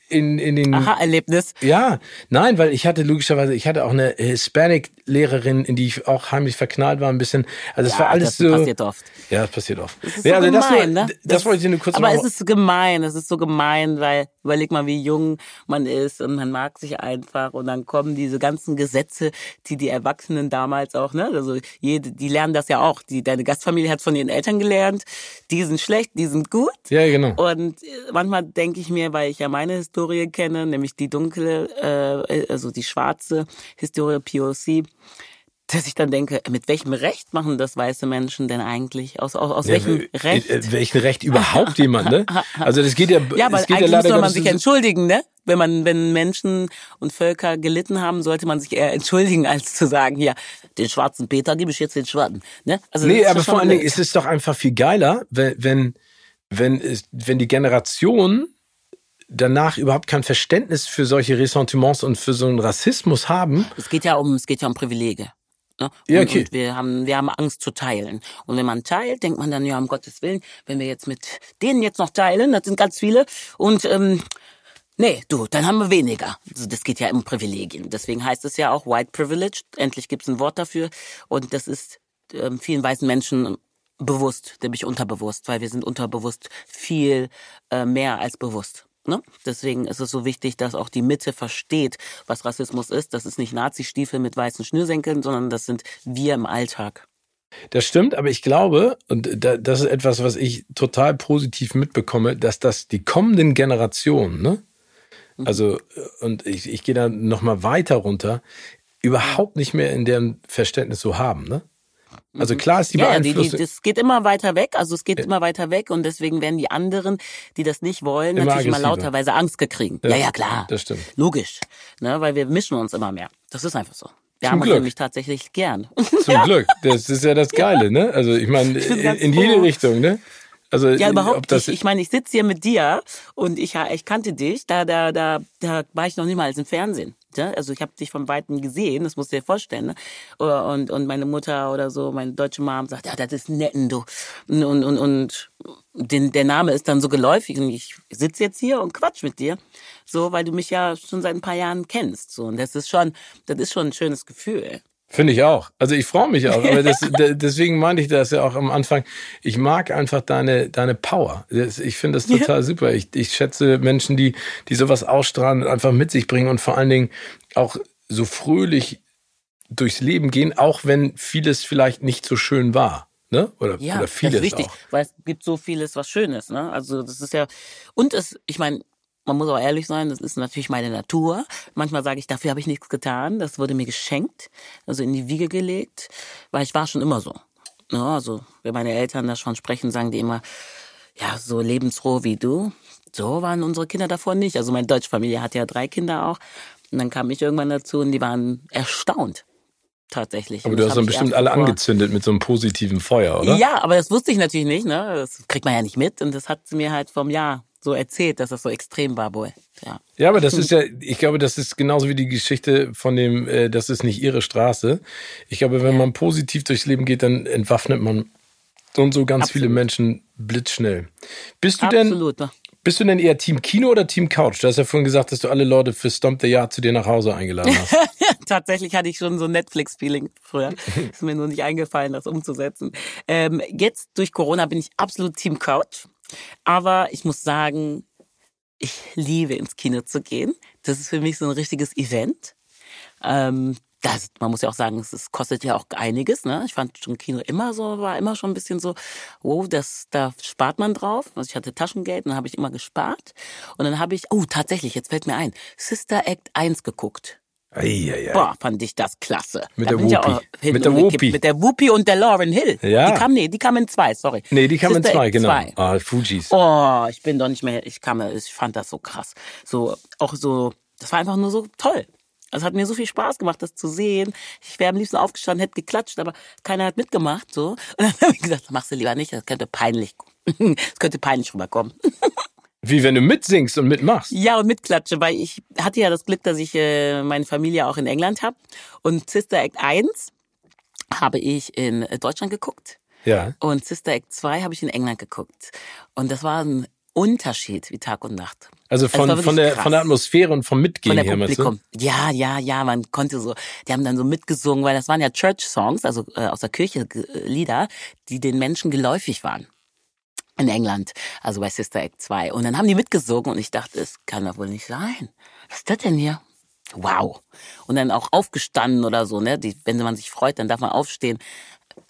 in, in den. Aha-Erlebnis. Ja, nein, weil ich hatte logischerweise, ich hatte auch eine Hispanic-Lehrerin, in die ich auch heimlich verknallt war, ein bisschen. Also es ja, war alles das so. Das passiert oft. Ja, das passiert oft. Das ist ja, so also gemein, das, ne? das, das wollte ich nur kurz Aber es ist gemein, es ist so gemein, weil überleg mal, wie jung man ist und man mag sich einfach und dann kommen diese ganzen Gesetze, die die Erwachsenen damals auch, ne? Also jede, die lernen das ja auch. Die, deine Gastfamilie hat von ihren Eltern gelernt, die sind schlecht, die sind gut. Ja, genau. Und äh, manchmal denke ich mir, weil ich ja meine Historie kenne, nämlich die dunkle, äh, also die schwarze Historie POC, dass ich dann denke, mit welchem Recht machen das weiße Menschen denn eigentlich? Aus, aus, aus ja, welchem Recht? Äh, welchem Recht überhaupt jemand, ne? Also das geht ja, ja aber geht eigentlich ja leider soll man sich entschuldigen, ne? Wenn man, wenn Menschen und Völker gelitten haben, sollte man sich eher entschuldigen, als zu sagen, ja, den schwarzen Peter gebe ich jetzt den Schwarzen, ne? Also nee, aber vor allen Dingen ist es doch einfach viel geiler, wenn, wenn, wenn, wenn die Generation danach überhaupt kein Verständnis für solche Ressentiments und für so einen Rassismus haben. Es geht ja um, es geht ja um Privilege. Ne? Und, ja, okay. und wir haben, wir haben Angst zu teilen. Und wenn man teilt, denkt man dann, ja, um Gottes Willen, wenn wir jetzt mit denen jetzt noch teilen, das sind ganz viele, und ähm, Nee, du, dann haben wir weniger. Also das geht ja um Privilegien. Deswegen heißt es ja auch White Privilege. Endlich gibt es ein Wort dafür. Und das ist ähm, vielen weißen Menschen bewusst, nämlich unterbewusst, weil wir sind unterbewusst viel äh, mehr als bewusst. Ne? Deswegen ist es so wichtig, dass auch die Mitte versteht, was Rassismus ist. Das ist nicht Nazi-Stiefel mit weißen Schnürsenkeln, sondern das sind wir im Alltag. Das stimmt, aber ich glaube, und das ist etwas, was ich total positiv mitbekomme, dass das die kommenden Generationen, ne? Mhm. Also, und ich, ich gehe da nochmal weiter runter, überhaupt nicht mehr in deren Verständnis so haben, ne? Also mhm. klar ist die ja, Beeinflussung. Ja, die, die, das geht immer weiter weg. Also es geht ja. immer weiter weg und deswegen werden die anderen, die das nicht wollen, immer natürlich immer lauterweise Angst gekriegen. Ja, ja, ja, klar. Das stimmt. Logisch. Ne, weil wir mischen uns immer mehr. Das ist einfach so. Der Zum Glück. mich tatsächlich gern. Zum ja. Glück. Das ist ja das Geile, ne? Also ich meine, in, in jede Richtung, ne? Also ja, überhaupt nicht. Ich meine, ich sitze hier mit dir und ich, ich kannte dich, da, da, da, da war ich noch nicht mal als im Fernsehen. Ja? Also ich habe dich von Weitem gesehen, das musst du dir vorstellen. Ne? Und, und meine Mutter oder so, meine deutsche Mom sagt, ja, das ist netten, du. Und, und, und den, der Name ist dann so geläufig und ich sitze jetzt hier und quatsch mit dir. So, weil du mich ja schon seit ein paar Jahren kennst. So, und das ist schon, das ist schon ein schönes Gefühl. Finde ich auch. Also ich freue mich auch. Aber das, deswegen meinte ich das ja auch am Anfang. Ich mag einfach deine, deine Power. Ich finde das total ja. super. Ich, ich schätze Menschen, die, die sowas ausstrahlen und einfach mit sich bringen und vor allen Dingen auch so fröhlich durchs Leben gehen, auch wenn vieles vielleicht nicht so schön war. Ne? Oder, ja, oder vieles das ist wichtig, auch. weil es gibt so vieles, was Schönes. Ne? Also das ist ja und es, ich meine, man muss auch ehrlich sein, das ist natürlich meine Natur. Manchmal sage ich, dafür habe ich nichts getan. Das wurde mir geschenkt, also in die Wiege gelegt, weil ich war schon immer so. Ja, also, wenn meine Eltern da schon sprechen, sagen die immer, ja, so lebensfroh wie du. So waren unsere Kinder davor nicht. Also meine deutsche Familie hat ja drei Kinder auch. Und dann kam ich irgendwann dazu und die waren erstaunt tatsächlich. Aber du hast dann bestimmt alle vor. angezündet mit so einem positiven Feuer, oder? Ja, aber das wusste ich natürlich nicht, ne? Das kriegt man ja nicht mit und das hat sie mir halt vom Jahr so erzählt, dass das so extrem war wohl. Ja. ja, aber das ist ja, ich glaube, das ist genauso wie die Geschichte von dem, äh, das ist nicht ihre Straße. Ich glaube, wenn ja. man positiv durchs Leben geht, dann entwaffnet man und so ganz Absolut. viele Menschen blitzschnell. Bist du Absolut. denn, bist du denn eher Team Kino oder Team Couch? Du hast ja vorhin gesagt, dass du alle Leute für Stomp the Yard zu dir nach Hause eingeladen hast. Tatsächlich hatte ich schon so ein Netflix-Feeling früher. ist mir nur nicht eingefallen, das umzusetzen. Ähm, jetzt durch Corona bin ich absolut Team Couch. Aber ich muss sagen, ich liebe ins Kino zu gehen. Das ist für mich so ein richtiges Event. Ähm, das, man muss ja auch sagen, es kostet ja auch einiges. Ne? Ich fand schon Kino immer so, war immer schon ein bisschen so, wow, das, da spart man drauf. Also ich hatte Taschengeld und dann habe ich immer gespart. Und dann habe ich, oh, tatsächlich, jetzt fällt mir ein, Sister Act 1 geguckt. Eieiei. Boah, fand ich das klasse. Mit da der Whoopi. Mit der Whoopi. Mit der Whoopi und der Lauren Hill. Ja. Die kam, nee, die kam in zwei, sorry. Nee, die kam Sister in zwei, genau. Zwei. Ah, Fujis. Oh, ich bin doch nicht mehr, ich kam, ich fand das so krass. So, auch so, das war einfach nur so toll. Es hat mir so viel Spaß gemacht, das zu sehen. Ich wäre am liebsten aufgestanden, hätte geklatscht, aber keiner hat mitgemacht, so. Und dann habe ich gesagt, machst du lieber nicht, das könnte peinlich, das könnte peinlich rüberkommen. Wie wenn du mitsingst und mitmachst. Ja, und mitklatsche, weil ich hatte ja das Glück, dass ich äh, meine Familie auch in England habe. Und Sister Act 1 habe ich in Deutschland geguckt. Ja. Und Sister Act 2 habe ich in England geguckt. Und das war ein Unterschied wie Tag und Nacht. Also, also von, also von, der, von der Atmosphäre und vom Mitgehen von der her, Publikum. Ja, ja, ja, man konnte so, die haben dann so mitgesungen, weil das waren ja Church-Songs, also äh, aus der Kirche äh, Lieder, die den Menschen geläufig waren in England, also bei Sister Act 2. Und dann haben die mitgesungen und ich dachte, es kann doch wohl nicht sein. Was ist das denn hier? Wow. Und dann auch aufgestanden oder so, ne? Die, wenn man sich freut, dann darf man aufstehen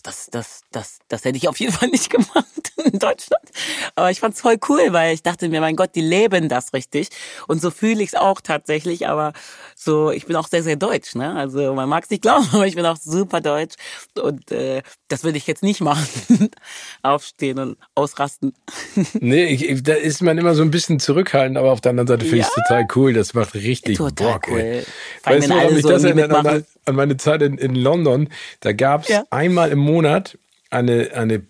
das, das, das, das hätte ich auf jeden Fall nicht gemacht in Deutschland. Aber ich fand's voll cool, weil ich dachte mir, mein Gott, die leben das richtig. Und so fühle ich es auch tatsächlich. Aber so, ich bin auch sehr, sehr deutsch. Ne? Also man mag es nicht glauben, aber ich bin auch super deutsch. Und äh, das würde ich jetzt nicht machen. Aufstehen und ausrasten. nee, ich, da ist man immer so ein bisschen zurückhaltend, aber auf der anderen Seite finde ich es total cool. Das macht richtig total Bock. Cool. Ey. Weißt du, warum ich so das erinnert an, meine Zeit in, in London? Da gab's ja. einmal im Monat eine, eine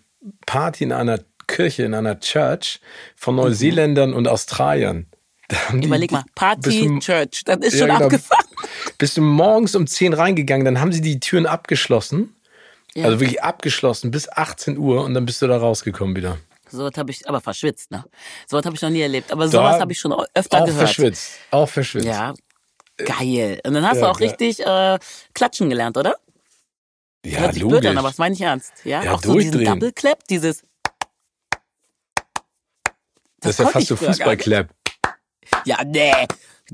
Party in einer Kirche, in einer Church von. Neuseeländern mhm. und Australiern. Überleg mal, Party du, Church, das ist ja, schon genau, abgefahren. Bist du morgens um 10 reingegangen, dann haben sie die Türen abgeschlossen. Ja. Also wirklich abgeschlossen bis 18 Uhr und dann bist du da rausgekommen wieder. So was habe ich, aber verschwitzt, ne? So was habe ich noch nie erlebt. Aber sowas habe ich schon öfter auch gehört. Auch verschwitzt. Auch verschwitzt. Ja. Geil. Und dann hast ja, du auch geil. richtig äh, klatschen gelernt, oder? Ja, Hört sich logisch. blöd an, aber das meine ich ernst. Ja, ja auch so diesen Double Clap, dieses. Das, das ist ja fast so Fußballclap. Ja, nee.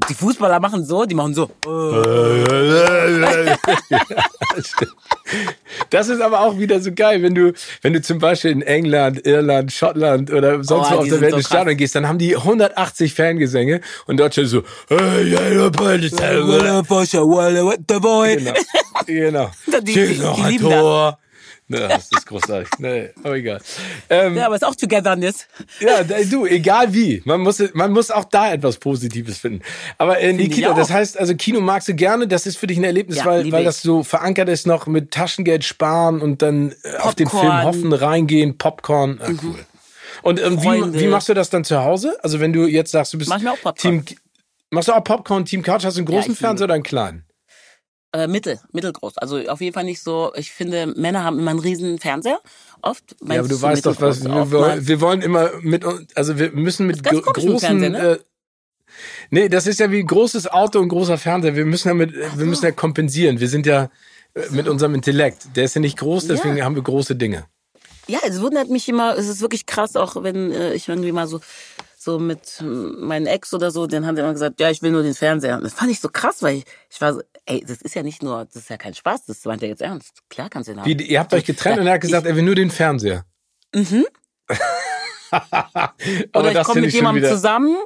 Die Fußballer machen so, die machen so. das ist aber auch wieder so geil, wenn du, wenn du zum Beispiel in England, Irland, Schottland oder sonst oh, wo auf der Welt so ins Stadion gehst, dann haben die 180 Fangesänge und Deutschland so. Genau. Genau. Die, die lieben Tor. Ne, das ist großartig. Nee, aber egal. Ähm, ja, aber ist auch Togetherness. Ja, du, egal wie. Man muss, man muss auch da etwas Positives finden. Aber äh, Nikita, das heißt, also Kino magst du gerne, das ist für dich ein Erlebnis, ja, weil, weil das so verankert ist noch mit Taschengeld sparen und dann Popcorn. auf den Film hoffen, reingehen, Popcorn. Ah, cool. Und ähm, wie, wie machst du das dann zu Hause? Also wenn du jetzt sagst, du bist Team, machst du auch Popcorn, Team Couch, hast du einen großen ja, Fernseher oder einen kleinen? Äh, mittel, mittelgroß. Also auf jeden Fall nicht so. Ich finde, Männer haben immer einen riesen Fernseher. Oft. Ja, aber du weißt doch, was wir, wollen, wir wollen immer mit, also wir müssen mit großen. Ne? Äh, nee, das ist ja wie großes Auto und großer Fernseher. Wir müssen ja mit, so. wir müssen ja kompensieren. Wir sind ja äh, mit unserem Intellekt. Der ist ja nicht groß, deswegen ja. haben wir große Dinge. Ja, es wundert mich immer, es ist wirklich krass, auch wenn äh, ich irgendwie mal so so mit meinem Ex oder so, den haben die immer gesagt, ja, ich will nur den Fernseher. Und das fand ich so krass, weil ich, ich war so, ey, das ist ja nicht nur, das ist ja kein Spaß, das meint er jetzt ernst. Klar kannst du ihn haben. Wie, ihr habt euch getrennt ja, und er hat gesagt, ich, er will nur den Fernseher. Mhm. oder ich komme mit jemandem zusammen,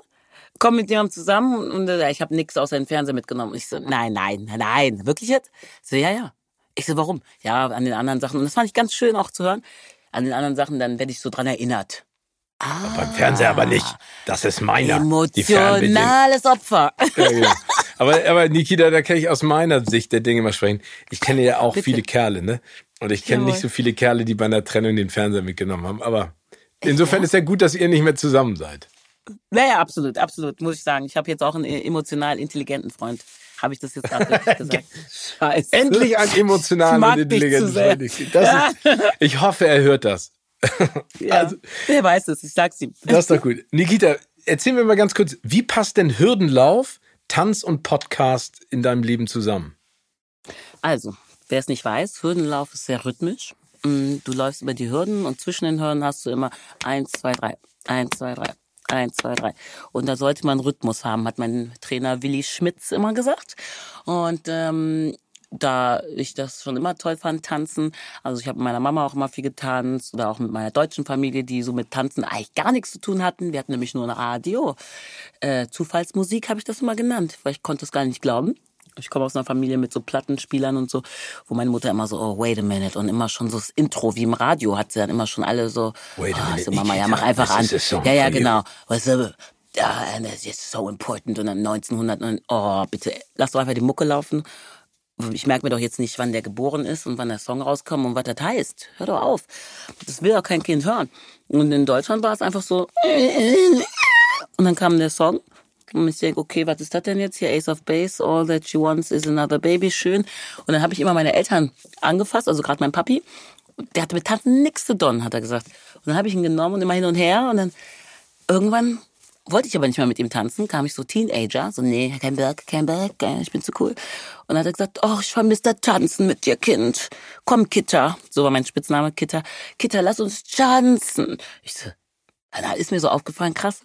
komme mit jemandem zusammen und äh, ich habe nichts außer den Fernseher mitgenommen. Und ich so, nein, nein, nein, wirklich jetzt? so, ja, ja. Ich so, warum? Ja, an den anderen Sachen. Und das fand ich ganz schön auch zu hören. An den anderen Sachen, dann werde ich so dran erinnert. Ah, beim Fernseher aber nicht. Das ist meiner. Emotionales Opfer. Ja, genau. aber, aber Nikita, da kann ich aus meiner Sicht der Dinge mal sprechen. Ich kenne ja auch Bitte. viele Kerle, ne? Und ich kenne nicht so viele Kerle, die bei einer Trennung den Fernseher mitgenommen haben. Aber insofern ja? ist ja gut, dass ihr nicht mehr zusammen seid. Naja, absolut, absolut, muss ich sagen. Ich habe jetzt auch einen emotional intelligenten Freund. Habe ich das jetzt gerade gesagt? Scheiße. Endlich ein emotional und intelligenten Freund. Ist, ich hoffe, er hört das. ja, also, wer weiß es, ich sag's ihm. Das ist doch gut. Nikita, erzähl mir mal ganz kurz, wie passt denn Hürdenlauf, Tanz und Podcast in deinem Leben zusammen? Also, wer es nicht weiß, Hürdenlauf ist sehr rhythmisch. Mm, du läufst über die Hürden und zwischen den Hürden hast du immer eins, zwei, drei, eins, zwei, drei, eins, zwei, drei. Und da sollte man Rhythmus haben, hat mein Trainer Willi Schmitz immer gesagt. Und ähm, da ich das schon immer toll fand, tanzen. Also ich habe mit meiner Mama auch immer viel getanzt oder auch mit meiner deutschen Familie, die so mit Tanzen eigentlich gar nichts zu tun hatten. Wir hatten nämlich nur ein Radio. Äh, Zufallsmusik habe ich das immer genannt, weil ich konnte es gar nicht glauben. Ich komme aus einer Familie mit so Plattenspielern und so, wo meine Mutter immer so, oh, wait a minute, und immer schon so das Intro, wie im Radio, hat sie dann immer schon alle so, wait a minute, oh, so, Mama, ja, mach einfach an. Ja, ja, genau. Weißt du, ja, das ist so important. Und dann 1900, oh, bitte, lass doch einfach die Mucke laufen ich merke mir doch jetzt nicht, wann der geboren ist und wann der Song rauskommt und was das heißt. Hör doch auf. Das will doch kein Kind hören. Und in Deutschland war es einfach so. Und dann kam der Song. Und ich denke, okay, was ist das denn jetzt hier? Ace of Base, All That She Wants is Another Baby, schön. Und dann habe ich immer meine Eltern angefasst, also gerade mein Papi. Der hatte mit Tanten nichts zu tun, hat er gesagt. Und dann habe ich ihn genommen und immer hin und her. Und dann irgendwann wollte ich aber nicht mehr mit ihm tanzen, kam ich so Teenager, so nee, kein Berg, kein Berg, äh, ich bin zu cool. Und dann hat er gesagt, oh, ich vermisse das Tanzen mit dir, Kind. Komm, Kitter. So war mein Spitzname, Kitter. Kitter, lass uns tanzen. Ich so, dann ist mir so aufgefallen, krass,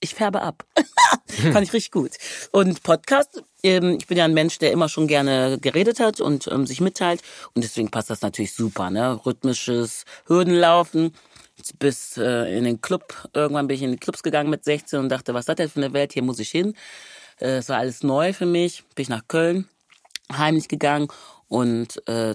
ich färbe ab. Fand ich richtig gut. Und Podcast, ähm, ich bin ja ein Mensch, der immer schon gerne geredet hat und ähm, sich mitteilt. Und deswegen passt das natürlich super, ne? Rhythmisches Hürdenlaufen bis äh, in den Club. Irgendwann bin ich in die Clubs gegangen mit 16 und dachte, was ist das für eine Welt? Hier muss ich hin. Äh, es war alles neu für mich. Bin ich nach Köln heimlich gegangen und äh,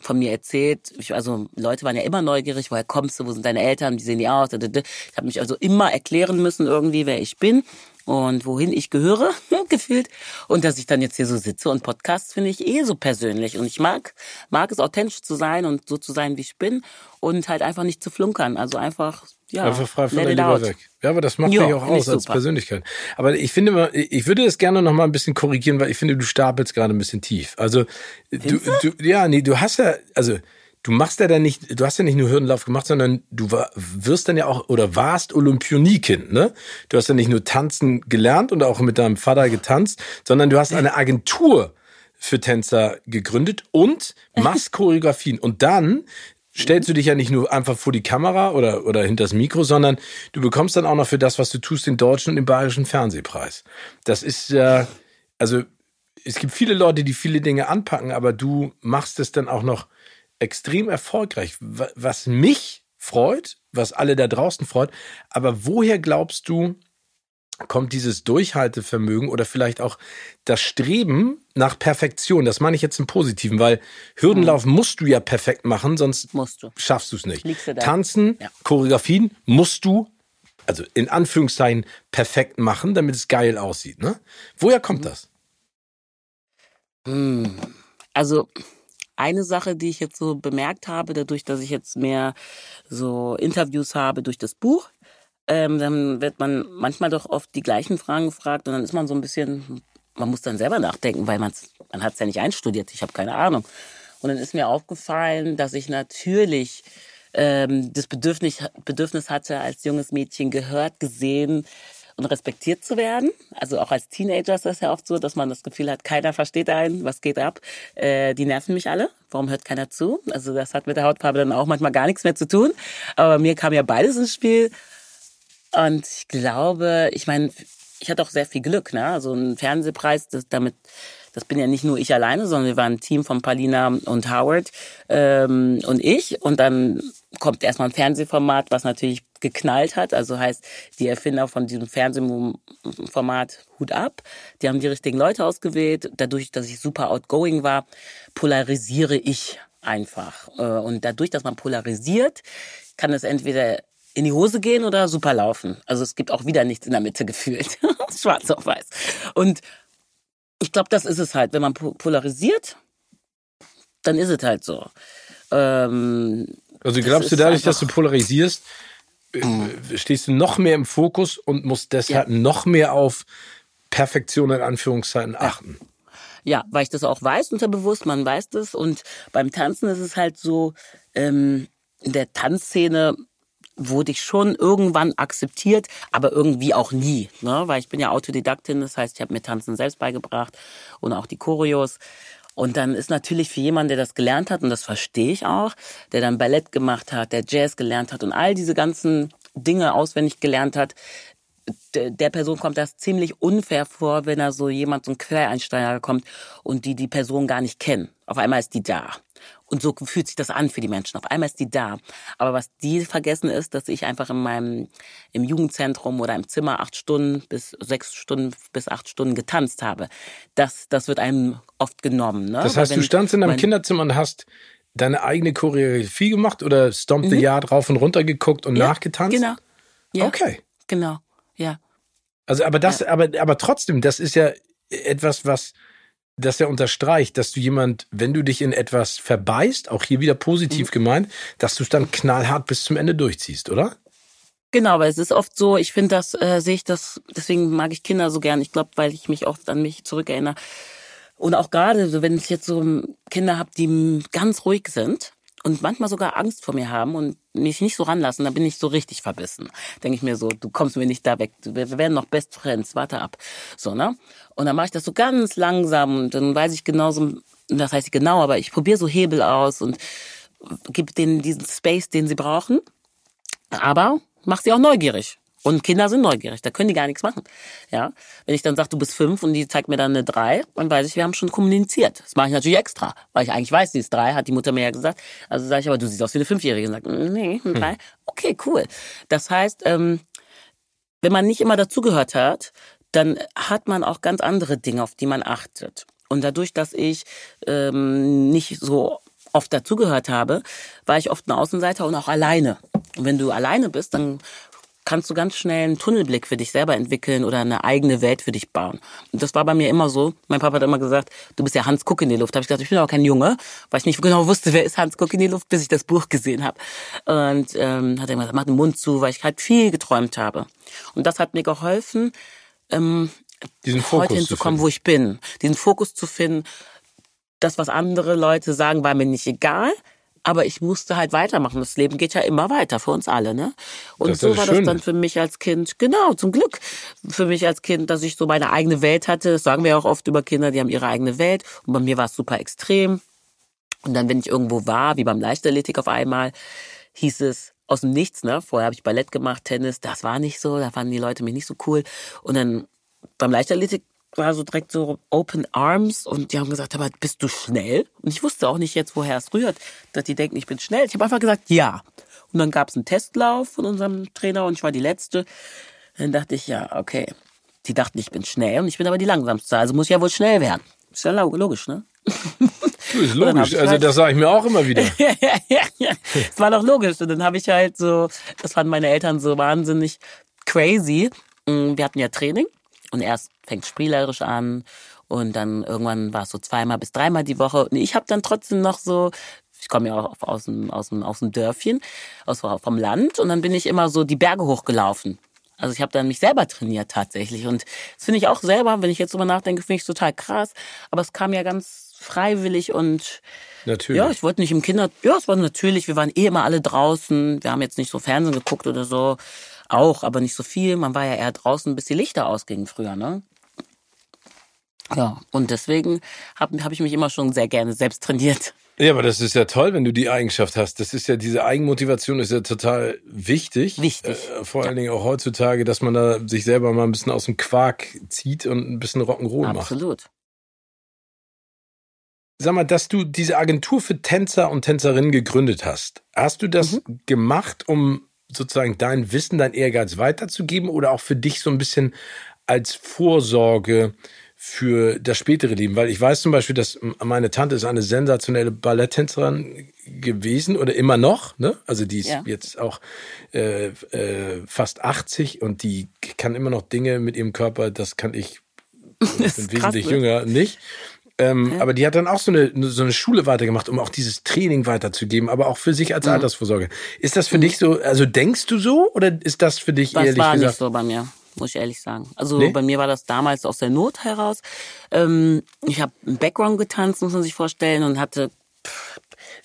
von mir erzählt. Ich, also Leute waren ja immer neugierig, woher kommst du, wo sind deine Eltern, wie sehen die aus? Ich habe mich also immer erklären müssen irgendwie, wer ich bin und wohin ich gehöre, gefühlt. Und dass ich dann jetzt hier so sitze und Podcasts finde ich eh so persönlich. Und ich mag, mag es authentisch zu sein und so zu sein, wie ich bin und halt einfach nicht zu flunkern. Also einfach, ja. Einfach frei von der Leber weg. Ja, aber das macht jo, dich auch aus als Persönlichkeit. Aber ich finde mal, ich würde das gerne noch mal ein bisschen korrigieren, weil ich finde, du stapelst gerade ein bisschen tief. Also, du, du, ja, nee, du hast ja, also, du machst ja dann nicht, du hast ja nicht nur Hürdenlauf gemacht, sondern du war, wirst dann ja auch oder warst Olympionikin, ne? Du hast ja nicht nur tanzen gelernt und auch mit deinem Vater getanzt, sondern du hast eine Agentur für Tänzer gegründet und machst Choreografien. Und dann stellst du dich ja nicht nur einfach vor die Kamera oder, oder hinter das Mikro, sondern du bekommst dann auch noch für das, was du tust, den deutschen und den bayerischen Fernsehpreis. Das ist ja, also es gibt viele Leute, die viele Dinge anpacken, aber du machst es dann auch noch extrem erfolgreich, was mich freut, was alle da draußen freut. Aber woher glaubst du, kommt dieses Durchhaltevermögen oder vielleicht auch das Streben nach Perfektion. Das meine ich jetzt im Positiven, weil Hürdenlauf mhm. musst du ja perfekt machen, sonst musst du. schaffst du es nicht. Tanzen, ja. Choreografien musst du, also in Anführungszeichen, perfekt machen, damit es geil aussieht. Ne? Woher kommt mhm. das? Hm. Also eine Sache, die ich jetzt so bemerkt habe, dadurch, dass ich jetzt mehr so Interviews habe durch das Buch, ähm, dann wird man manchmal doch oft die gleichen Fragen gefragt und dann ist man so ein bisschen, man muss dann selber nachdenken, weil man hat es ja nicht einstudiert, ich habe keine Ahnung. Und dann ist mir aufgefallen, dass ich natürlich ähm, das Bedürfnis, Bedürfnis hatte, als junges Mädchen gehört, gesehen, und respektiert zu werden. Also auch als Teenager ist das ja oft so, dass man das Gefühl hat, keiner versteht einen, was geht ab. Äh, die nerven mich alle. Warum hört keiner zu? Also das hat mit der Hautfarbe dann auch manchmal gar nichts mehr zu tun. Aber mir kam ja beides ins Spiel. Und ich glaube, ich meine, ich hatte auch sehr viel Glück, ne? Also ein Fernsehpreis, das damit, das bin ja nicht nur ich alleine, sondern wir waren ein Team von Palina und Howard ähm, und ich. Und dann kommt erstmal ein Fernsehformat, was natürlich geknallt hat. Also heißt, die Erfinder von diesem Fernsehformat Hut ab. Die haben die richtigen Leute ausgewählt. Dadurch, dass ich super outgoing war, polarisiere ich einfach. Äh, und dadurch, dass man polarisiert, kann es entweder in die Hose gehen oder super laufen. Also es gibt auch wieder nichts in der Mitte gefühlt. Schwarz auf weiß. Und ich glaube, das ist es halt. Wenn man polarisiert, dann ist es halt so. Ähm, also glaubst du dadurch, dass du polarisierst, mhm. stehst du noch mehr im Fokus und musst deshalb ja. noch mehr auf Perfektion in Anführungszeichen achten? Ja. ja, weil ich das auch weiß, unterbewusst, man weiß das. Und beim Tanzen ist es halt so, ähm, in der Tanzszene wurde ich schon irgendwann akzeptiert, aber irgendwie auch nie, ne? weil ich bin ja Autodidaktin, das heißt, ich habe mir Tanzen selbst beigebracht und auch die Choreos. Und dann ist natürlich für jemanden, der das gelernt hat, und das verstehe ich auch, der dann Ballett gemacht hat, der Jazz gelernt hat und all diese ganzen Dinge auswendig gelernt hat, der Person kommt das ziemlich unfair vor, wenn er so jemand, so ein Quereinsteiger kommt und die die Person gar nicht kennen. Auf einmal ist die da. Und so fühlt sich das an für die Menschen. Auf einmal ist die da. Aber was die vergessen ist, dass ich einfach in meinem, im Jugendzentrum oder im Zimmer acht Stunden bis sechs Stunden bis acht Stunden getanzt habe. Das, das wird einem oft genommen. Ne? Das heißt, du standst in deinem Kinderzimmer und hast deine eigene Choreografie gemacht oder Stomp the mhm. Yard rauf und runter geguckt und ja, nachgetanzt? Genau. Ja, okay. Genau. Ja. Also, aber das, ja. aber, aber trotzdem, das ist ja etwas, was, das ja unterstreicht, dass du jemand, wenn du dich in etwas verbeißt, auch hier wieder positiv mhm. gemeint, dass du es dann knallhart bis zum Ende durchziehst, oder? Genau, weil es ist oft so, ich finde das, äh, sehe ich das, deswegen mag ich Kinder so gern. Ich glaube, weil ich mich oft an mich zurückerinnere. Und auch gerade, wenn ich jetzt so Kinder habe, die ganz ruhig sind, und manchmal sogar Angst vor mir haben und mich nicht so ranlassen, dann bin ich so richtig verbissen. Denke ich mir so, du kommst mir nicht da weg, wir werden noch Best Friends, warte ab. So, ne? Und dann mache ich das so ganz langsam und dann weiß ich genauso, das heißt genau, aber ich probiere so Hebel aus und gebe denen diesen Space, den sie brauchen, aber mach sie auch neugierig. Und Kinder sind neugierig, da können die gar nichts machen. Ja, wenn ich dann sage, du bist fünf und die zeigt mir dann eine drei, dann weiß ich, wir haben schon kommuniziert. Das mache ich natürlich extra, weil ich eigentlich weiß, sie ist drei, hat die Mutter mir ja gesagt. Also sage ich, aber du siehst aus wie eine Fünfjährige. Und sagt, nee, eine drei. Hm. Okay, cool. Das heißt, ähm, wenn man nicht immer dazugehört hat, dann hat man auch ganz andere Dinge, auf die man achtet. Und dadurch, dass ich ähm, nicht so oft dazugehört habe, war ich oft ein Außenseiter und auch alleine. Und wenn du alleine bist, dann kannst du ganz schnell einen Tunnelblick für dich selber entwickeln oder eine eigene Welt für dich bauen. Und das war bei mir immer so. Mein Papa hat immer gesagt, du bist ja Hans Kuck in die Luft. Da habe ich gesagt, ich bin aber kein Junge, weil ich nicht genau wusste, wer ist Hans Kuck in die Luft, bis ich das Buch gesehen habe. Und ähm, hat er immer gesagt, mach den Mund zu, weil ich halt viel geträumt habe. Und das hat mir geholfen, ähm, Diesen Fokus heute hinzukommen, wo ich bin. Diesen Fokus zu finden. Das, was andere Leute sagen, war mir nicht egal aber ich musste halt weitermachen. Das Leben geht ja immer weiter für uns alle, ne? Und so war das dann für mich als Kind, genau, zum Glück für mich als Kind, dass ich so meine eigene Welt hatte. Das sagen wir auch oft über Kinder, die haben ihre eigene Welt. Und bei mir war es super extrem. Und dann, wenn ich irgendwo war, wie beim Leichtathletik auf einmal, hieß es, aus dem Nichts, ne? Vorher habe ich Ballett gemacht, Tennis, das war nicht so, da fanden die Leute mich nicht so cool. Und dann beim Leichtathletik war so direkt so Open Arms und die haben gesagt, aber bist du schnell? Und ich wusste auch nicht jetzt, woher es rührt, dass die denken, ich bin schnell. Ich habe einfach gesagt, ja. Und dann gab es einen Testlauf von unserem Trainer und ich war die Letzte. Dann dachte ich, ja, okay, Die dachten, ich bin schnell und ich bin aber die langsamste. Also muss ich ja wohl schnell werden. Ist ja logisch, ne? Ist logisch. Also halt das sage ich mir auch immer wieder. ja, ja, ja. Das war doch logisch. Und dann habe ich halt so, das fanden meine Eltern so wahnsinnig crazy. Mm, wir hatten ja Training und erst fängt spielerisch an und dann irgendwann war es so zweimal bis dreimal die Woche. Und ich habe dann trotzdem noch so ich komme ja auch aus dem, aus dem, aus dem Dörfchen, aus, vom Land. Und dann bin ich immer so die Berge hochgelaufen. Also ich habe dann mich selber trainiert tatsächlich. Und das finde ich auch selber, wenn ich jetzt drüber nachdenke, finde ich total krass. Aber es kam ja ganz freiwillig und Natürlich. Ja, ich wollte nicht im Kinder. Ja, es war natürlich. Wir waren eh immer alle draußen. Wir haben jetzt nicht so Fernsehen geguckt oder so. Auch, aber nicht so viel. Man war ja eher draußen, bis die Lichter ausgingen früher, ne? Ja, und deswegen habe hab ich mich immer schon sehr gerne selbst trainiert. Ja, aber das ist ja toll, wenn du die Eigenschaft hast. Das ist ja, diese Eigenmotivation ist ja total wichtig. Wichtig. Äh, vor ja. allen Dingen auch heutzutage, dass man da sich selber mal ein bisschen aus dem Quark zieht und ein bisschen Rock'n'Roll macht. Absolut. Sag mal, dass du diese Agentur für Tänzer und Tänzerinnen gegründet hast. Hast du das mhm. gemacht, um sozusagen dein Wissen, dein Ehrgeiz weiterzugeben oder auch für dich so ein bisschen als Vorsorge für das spätere Leben? Weil ich weiß zum Beispiel, dass meine Tante ist eine sensationelle Balletttänzerin gewesen oder immer noch. Ne? Also die ist ja. jetzt auch äh, äh, fast 80 und die kann immer noch Dinge mit ihrem Körper, das kann ich, ich bin wesentlich ne? jünger, nicht. Ähm, okay. Aber die hat dann auch so eine, so eine Schule weitergemacht, um auch dieses Training weiterzugeben, aber auch für sich als mhm. Altersvorsorge. Ist das für mhm. dich so, also denkst du so oder ist das für dich das ehrlich war gesagt? nicht so bei mir muss ich ehrlich sagen. Also nee? bei mir war das damals aus der Not heraus. Ähm, ich habe einen Background getanzt, muss man sich vorstellen, und hatte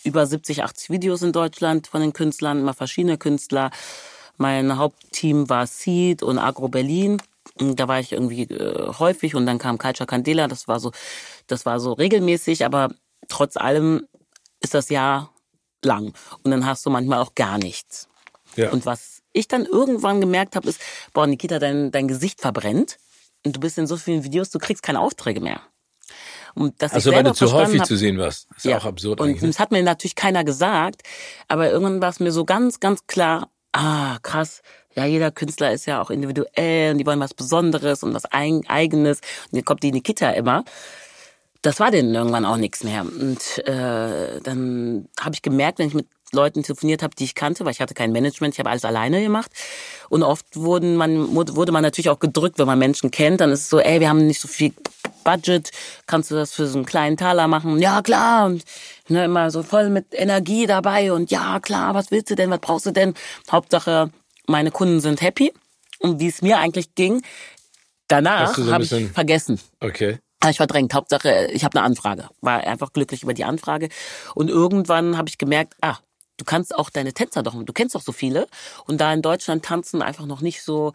über 70, 80 Videos in Deutschland von den Künstlern, immer verschiedene Künstler. Mein Hauptteam war Seed und Agro Berlin. Da war ich irgendwie äh, häufig und dann kam Culture Candela. Das war so, das war so regelmäßig, aber trotz allem ist das Jahr lang. Und dann hast du manchmal auch gar nichts. Ja. Und was ich dann irgendwann gemerkt habe, ist, boah, Nikita, dein, dein Gesicht verbrennt und du bist in so vielen Videos, du kriegst keine Aufträge mehr. Und dass also weil du zu häufig hab, zu sehen warst. Das ist ja auch absurd und eigentlich. Und das hat mir natürlich keiner gesagt, aber irgendwann war es mir so ganz, ganz klar, ah, krass, ja, jeder Künstler ist ja auch individuell und die wollen was Besonderes und was Eigenes. Und hier kommt die Nikita immer. Das war denen irgendwann auch nichts mehr. Und äh, dann habe ich gemerkt, wenn ich mit Leuten telefoniert habe, die ich kannte, weil ich hatte kein Management, ich habe alles alleine gemacht. Und oft wurden man, wurde man natürlich auch gedrückt, wenn man Menschen kennt, dann ist es so, ey, wir haben nicht so viel Budget, kannst du das für so einen kleinen Taler machen? Ja, klar. Und ne, immer so voll mit Energie dabei und ja, klar, was willst du denn, was brauchst du denn? Hauptsache, meine Kunden sind happy. Und wie es mir eigentlich ging, danach so habe ich vergessen. Okay. Ich verdrängt. Hauptsache, ich habe eine Anfrage. War einfach glücklich über die Anfrage. Und irgendwann habe ich gemerkt, ah, du kannst auch deine Tänzer doch, du kennst doch so viele. Und da in Deutschland Tanzen einfach noch nicht so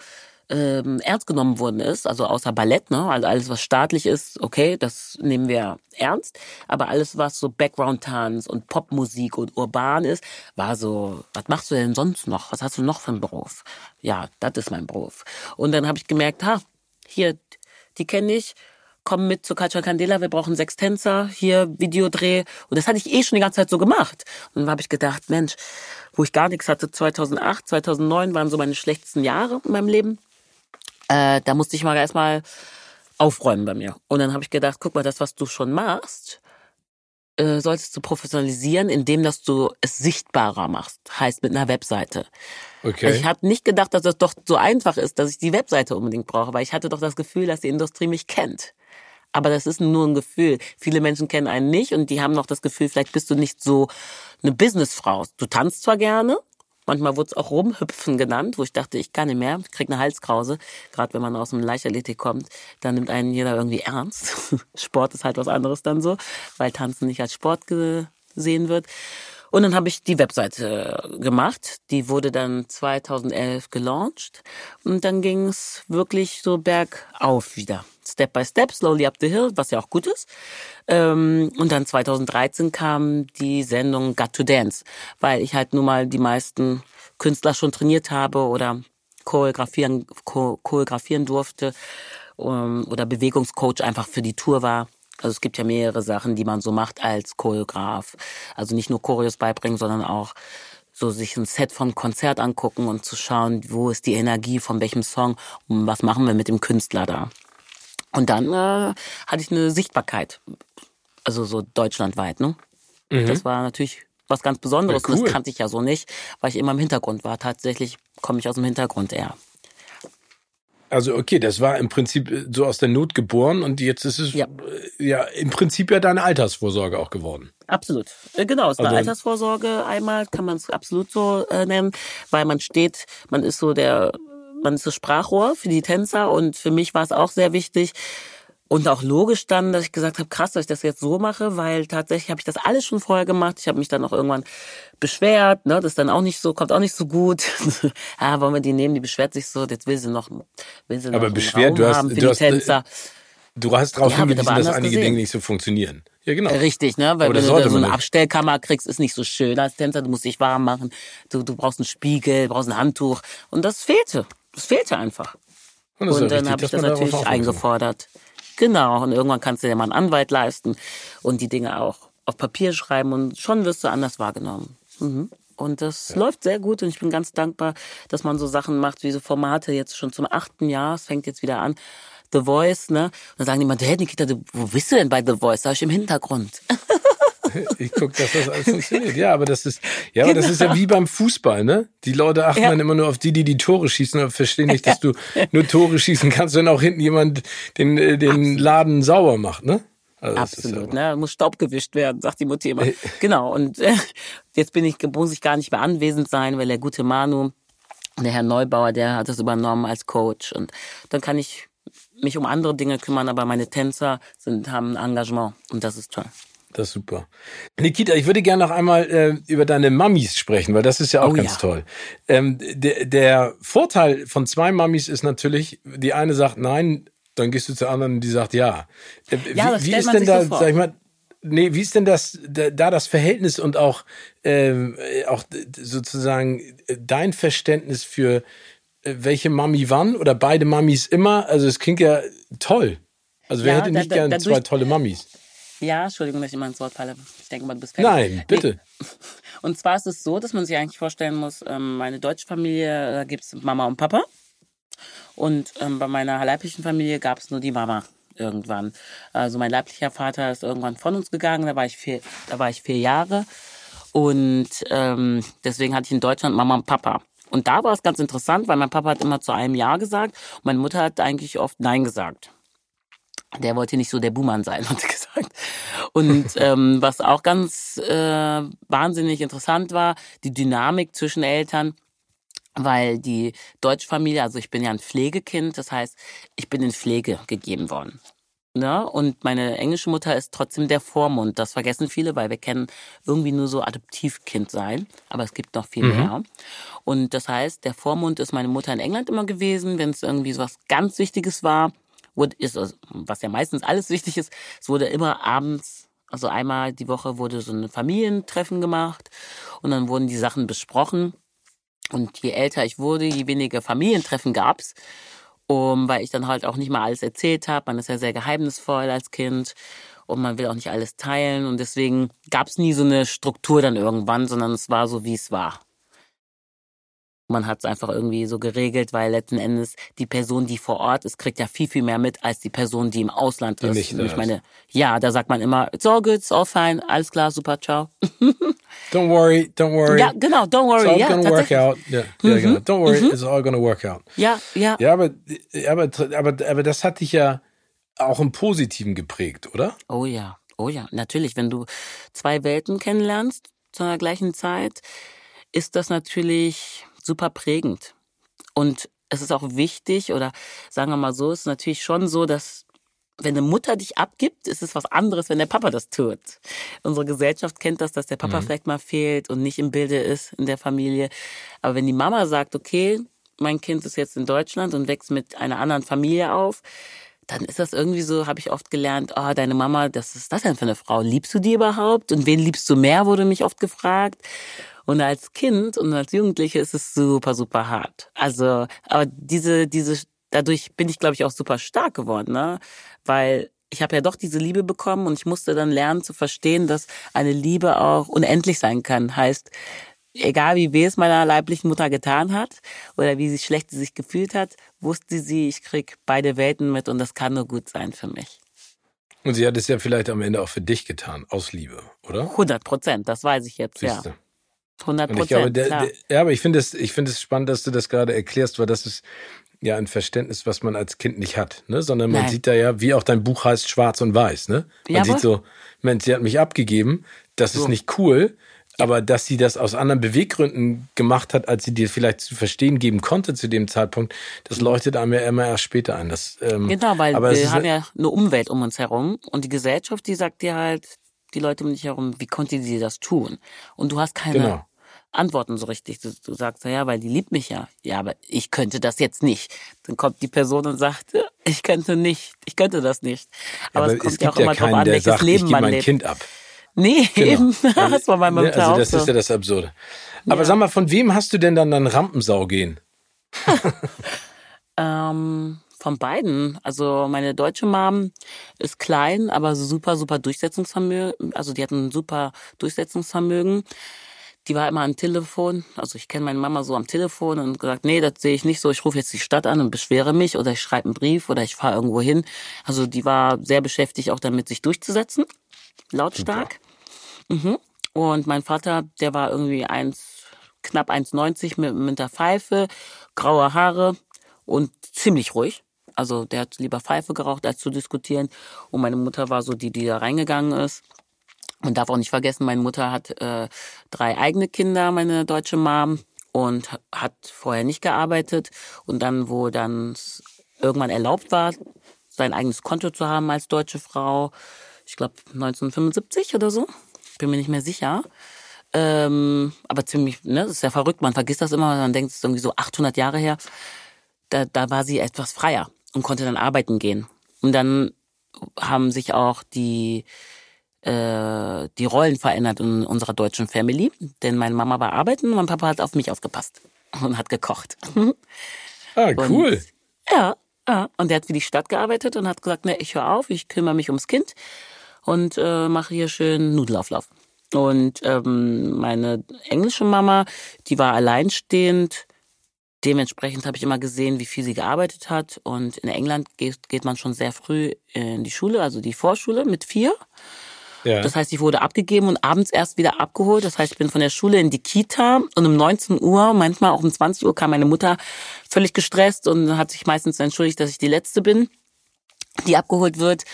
ähm, ernst genommen worden ist, also außer Ballett, ne? Also alles, was staatlich ist, okay, das nehmen wir ernst. Aber alles, was so Background-Tanz und Popmusik und urban ist, war so, was machst du denn sonst noch? Was hast du noch für einen Beruf? Ja, das ist mein Beruf. Und dann habe ich gemerkt, ha, hier, die kenne ich komm mit zu Culture Candela, wir brauchen sechs Tänzer, hier Videodreh. Und das hatte ich eh schon die ganze Zeit so gemacht. Und dann habe ich gedacht, Mensch, wo ich gar nichts hatte, 2008, 2009 waren so meine schlechtesten Jahre in meinem Leben. Äh, da musste ich mal erstmal aufräumen bei mir. Und dann habe ich gedacht, guck mal, das, was du schon machst, äh, solltest du professionalisieren, indem dass du es sichtbarer machst. Heißt mit einer Webseite. Okay. Ich habe nicht gedacht, dass das doch so einfach ist, dass ich die Webseite unbedingt brauche, weil ich hatte doch das Gefühl, dass die Industrie mich kennt. Aber das ist nur ein Gefühl. Viele Menschen kennen einen nicht und die haben noch das Gefühl, vielleicht bist du nicht so eine Businessfrau. Du tanzt zwar gerne, manchmal wurde es auch Rumhüpfen genannt, wo ich dachte, ich kann nicht mehr, ich krieg eine Halskrause. Gerade wenn man aus dem Leichtathletik kommt, dann nimmt einen jeder irgendwie ernst. Sport ist halt was anderes dann so, weil Tanzen nicht als Sport gesehen wird. Und dann habe ich die Webseite gemacht. Die wurde dann 2011 gelauncht. Und dann ging es wirklich so bergauf wieder. Step by Step, slowly up the hill, was ja auch gut ist. Ähm, und dann 2013 kam die Sendung Got to Dance, weil ich halt nun mal die meisten Künstler schon trainiert habe oder choreografieren, choreografieren durfte ähm, oder Bewegungscoach einfach für die Tour war. Also es gibt ja mehrere Sachen, die man so macht als Choreograf. Also nicht nur Choreos beibringen, sondern auch so sich ein Set vom Konzert angucken und zu schauen, wo ist die Energie von welchem Song und was machen wir mit dem Künstler da. Und dann äh, hatte ich eine Sichtbarkeit, also so deutschlandweit. Ne? Mhm. Das war natürlich was ganz Besonderes ja, cool. und das kannte ich ja so nicht, weil ich immer im Hintergrund war. Tatsächlich komme ich aus dem Hintergrund eher. Also okay, das war im Prinzip äh, so aus der Not geboren und jetzt ist es ja, äh, ja im Prinzip ja deine Altersvorsorge auch geworden. Absolut, äh, genau, es ist also, eine Altersvorsorge einmal, kann man es absolut so äh, nennen, weil man steht, man ist so der, man ist das Sprachrohr für die Tänzer und für mich war es auch sehr wichtig, und auch logisch dann, dass ich gesagt habe, krass, dass ich das jetzt so mache, weil tatsächlich habe ich das alles schon vorher gemacht. Ich habe mich dann auch irgendwann beschwert, ne, das ist dann auch nicht so, kommt auch nicht so gut. ja, wollen wir die nehmen, die beschwert sich so, jetzt will sie noch, will sie noch Aber beschwert, du hast, du hast, Tänzer. Du hast darauf ja, hingewiesen, dass einige gesehen. Dinge nicht so funktionieren. Ja, genau. Richtig, ne? Weil wenn du so eine Abstellkammer kriegst, ist nicht so schön als Tänzer. Du musst dich warm machen. Du, du brauchst einen Spiegel, brauchst ein Handtuch. Und das fehlte. Das fehlte einfach. Und, und dann habe ich das natürlich eingefordert. Genau, und irgendwann kannst du dir mal einen Anwalt leisten und die Dinge auch auf Papier schreiben und schon wirst du anders wahrgenommen. Mhm. Und das ja. läuft sehr gut und ich bin ganz dankbar, dass man so Sachen macht, wie so Formate jetzt schon zum achten Jahr. Es fängt jetzt wieder an. The Voice, ne? Und dann sagen die immer, hey Nikita, wo bist du denn bei The Voice? Sag ich im Hintergrund. ich gucke, dass das alles funktioniert. Ja, aber das ist, ja, aber das ist ja wie beim Fußball, ne? Die Leute achten ja. dann immer nur auf die, die die Tore schießen, aber verstehen nicht, dass du nur Tore schießen kannst, wenn auch hinten jemand den, äh, den Absolut. Laden sauber macht, ne? Also Absolut, ne? Muss Staub gewischt werden, sagt die Mutter immer. genau. Und äh, jetzt bin ich, muss ich gar nicht mehr anwesend sein, weil der gute Manu, der Herr Neubauer, der hat das übernommen als Coach. Und dann kann ich mich um andere Dinge kümmern, aber meine Tänzer sind, haben ein Engagement und das ist toll. Das ist super. Nikita, ich würde gerne noch einmal äh, über deine Mamis sprechen, weil das ist ja auch oh, ganz ja. toll. Ähm, der, der Vorteil von zwei Mamis ist natürlich, die eine sagt nein, dann gehst du zur anderen, die sagt ja. Äh, ja wie, wie ist denn da, so sag ich mal, nee, wie ist denn das da, da das Verhältnis und auch ähm, auch sozusagen äh, dein Verständnis für äh, welche Mami wann oder beide Mamis immer? Also es klingt ja toll. Also wer ja, hätte nicht da, gern zwei tolle Mamis? Ja, Entschuldigung, dass ich immer ins Wort falle. Ich denke mal, du bist fertig. Nein, bitte. Und zwar ist es so, dass man sich eigentlich vorstellen muss, ähm, meine deutsche Familie, da gibt es Mama und Papa. Und ähm, bei meiner leiblichen Familie gab es nur die Mama irgendwann. Also mein leiblicher Vater ist irgendwann von uns gegangen, da war ich vier, da war ich vier Jahre. Und ähm, deswegen hatte ich in Deutschland Mama und Papa. Und da war es ganz interessant, weil mein Papa hat immer zu einem Ja gesagt und meine Mutter hat eigentlich oft Nein gesagt der wollte nicht so der Buhmann sein, hat er gesagt. Und ähm, was auch ganz äh, wahnsinnig interessant war, die Dynamik zwischen Eltern, weil die Deutschfamilie, also ich bin ja ein Pflegekind, das heißt, ich bin in Pflege gegeben worden. Ne? Und meine englische Mutter ist trotzdem der Vormund. Das vergessen viele, weil wir kennen irgendwie nur so Adoptivkind sein. Aber es gibt noch viel mhm. mehr. Und das heißt, der Vormund ist meine Mutter in England immer gewesen. Wenn es irgendwie so was ganz Wichtiges war, wurde, ist, was ja meistens alles wichtig ist, es wurde immer abends, also einmal die Woche wurde so ein Familientreffen gemacht und dann wurden die Sachen besprochen. Und je älter ich wurde, je weniger Familientreffen gab's, um, weil ich dann halt auch nicht mal alles erzählt habe. Man ist ja sehr geheimnisvoll als Kind und man will auch nicht alles teilen und deswegen gab's nie so eine Struktur dann irgendwann, sondern es war so, wie es war. Man hat es einfach irgendwie so geregelt, weil letzten Endes die Person, die vor Ort ist, kriegt ja viel, viel mehr mit als die Person, die im Ausland ist. Nicht, ich meine, ja, da sagt man immer, it's all good, it's all fine, alles klar, super, ciao. don't worry, don't worry. Ja, genau, don't worry. It's all ja, gonna work out. Ja, mhm. ja genau. Don't worry, mhm. it's all gonna work out. Ja, ja. Ja, aber, aber, aber, aber das hat dich ja auch im Positiven geprägt, oder? Oh ja, oh ja, natürlich. Wenn du zwei Welten kennenlernst zu einer gleichen Zeit, ist das natürlich super prägend. Und es ist auch wichtig, oder sagen wir mal so, es ist natürlich schon so, dass wenn eine Mutter dich abgibt, ist es was anderes, wenn der Papa das tut. Unsere Gesellschaft kennt das, dass der Papa mhm. vielleicht mal fehlt und nicht im Bilde ist in der Familie. Aber wenn die Mama sagt, okay, mein Kind ist jetzt in Deutschland und wächst mit einer anderen Familie auf, dann ist das irgendwie so, habe ich oft gelernt, oh, deine Mama, das ist das denn für eine Frau? Liebst du die überhaupt? Und wen liebst du mehr, wurde mich oft gefragt. Und als Kind und als Jugendliche ist es super, super hart. Also, aber diese, diese, dadurch bin ich, glaube ich, auch super stark geworden, ne? Weil ich habe ja doch diese Liebe bekommen und ich musste dann lernen zu verstehen, dass eine Liebe auch unendlich sein kann. Heißt, egal wie weh es meiner leiblichen Mutter getan hat oder wie sie schlecht sie sich gefühlt hat, wusste sie, ich krieg beide Welten mit und das kann nur gut sein für mich. Und sie hat es ja vielleicht am Ende auch für dich getan, aus Liebe, oder? 100 Prozent, das weiß ich jetzt, Siehste. ja. 100 Prozent. Ja, aber ich finde es, ich finde es spannend, dass du das gerade erklärst, weil das ist ja ein Verständnis, was man als Kind nicht hat, ne? Sondern man Nein. sieht da ja, wie auch dein Buch heißt, schwarz und weiß, ne? Man ja, sieht so, Mensch, sie hat mich abgegeben, das so. ist nicht cool, aber dass sie das aus anderen Beweggründen gemacht hat, als sie dir vielleicht zu verstehen geben konnte zu dem Zeitpunkt, das leuchtet einem ja immer erst später ein. Das, ähm, genau, weil wir haben ja eine Umwelt um uns herum und die Gesellschaft, die sagt dir halt, die Leute um dich herum, wie konnte sie das tun? Und du hast keine genau. Antworten so richtig. Du, du sagst, ja, weil die liebt mich ja. Ja, aber ich könnte das jetzt nicht. Dann kommt die Person und sagt, ich könnte nicht, ich könnte das nicht. Aber, aber es kommt ja auch immer keinen, drauf an, welches sagt, Leben man mein lebt. Kind ab. Nee, genau. eben. das war bei meinem ja, Also das so. ist ja das Absurde. Aber ja. sag mal, von wem hast du denn dann dann Rampensau gehen? ähm, von beiden. Also meine deutsche Mom ist klein, aber super, super Durchsetzungsvermögen. Also die hat ein super Durchsetzungsvermögen. Die war immer am Telefon. Also ich kenne meine Mama so am Telefon und gesagt, nee, das sehe ich nicht so. Ich rufe jetzt die Stadt an und beschwere mich oder ich schreibe einen Brief oder ich fahre irgendwo hin. Also die war sehr beschäftigt, auch damit sich durchzusetzen, lautstark. Mhm. Und mein Vater, der war irgendwie eins, knapp 1,90 mit, mit der Pfeife, graue Haare und ziemlich ruhig. Also der hat lieber Pfeife geraucht, als zu diskutieren. Und meine Mutter war so die, die da reingegangen ist. Man darf auch nicht vergessen, meine Mutter hat äh, drei eigene Kinder, meine deutsche Mom, und hat vorher nicht gearbeitet. Und dann, wo dann irgendwann erlaubt war, sein eigenes Konto zu haben als deutsche Frau, ich glaube 1975 oder so, bin mir nicht mehr sicher. Ähm, aber ziemlich, ne, das ist ja verrückt, man vergisst das immer, man denkt, es ist irgendwie so 800 Jahre her. Da, da war sie etwas freier und konnte dann arbeiten gehen. Und dann haben sich auch die, äh, die Rollen verändert in unserer deutschen Family. Denn meine Mama war arbeiten und mein Papa hat auf mich aufgepasst und hat gekocht. Ah, cool. Und, ja, ja. Und der hat für die Stadt gearbeitet und hat gesagt, ne, ich höre auf, ich kümmere mich ums Kind und äh, mache hier schön Nudelauflauf. Und ähm, meine englische Mama, die war alleinstehend. Dementsprechend habe ich immer gesehen, wie viel sie gearbeitet hat. Und in England geht, geht man schon sehr früh in die Schule, also die Vorschule mit vier. Ja. Das heißt, ich wurde abgegeben und abends erst wieder abgeholt. Das heißt, ich bin von der Schule in die Kita und um 19 Uhr, manchmal auch um 20 Uhr kam meine Mutter völlig gestresst und hat sich meistens entschuldigt, dass ich die Letzte bin, die abgeholt wird.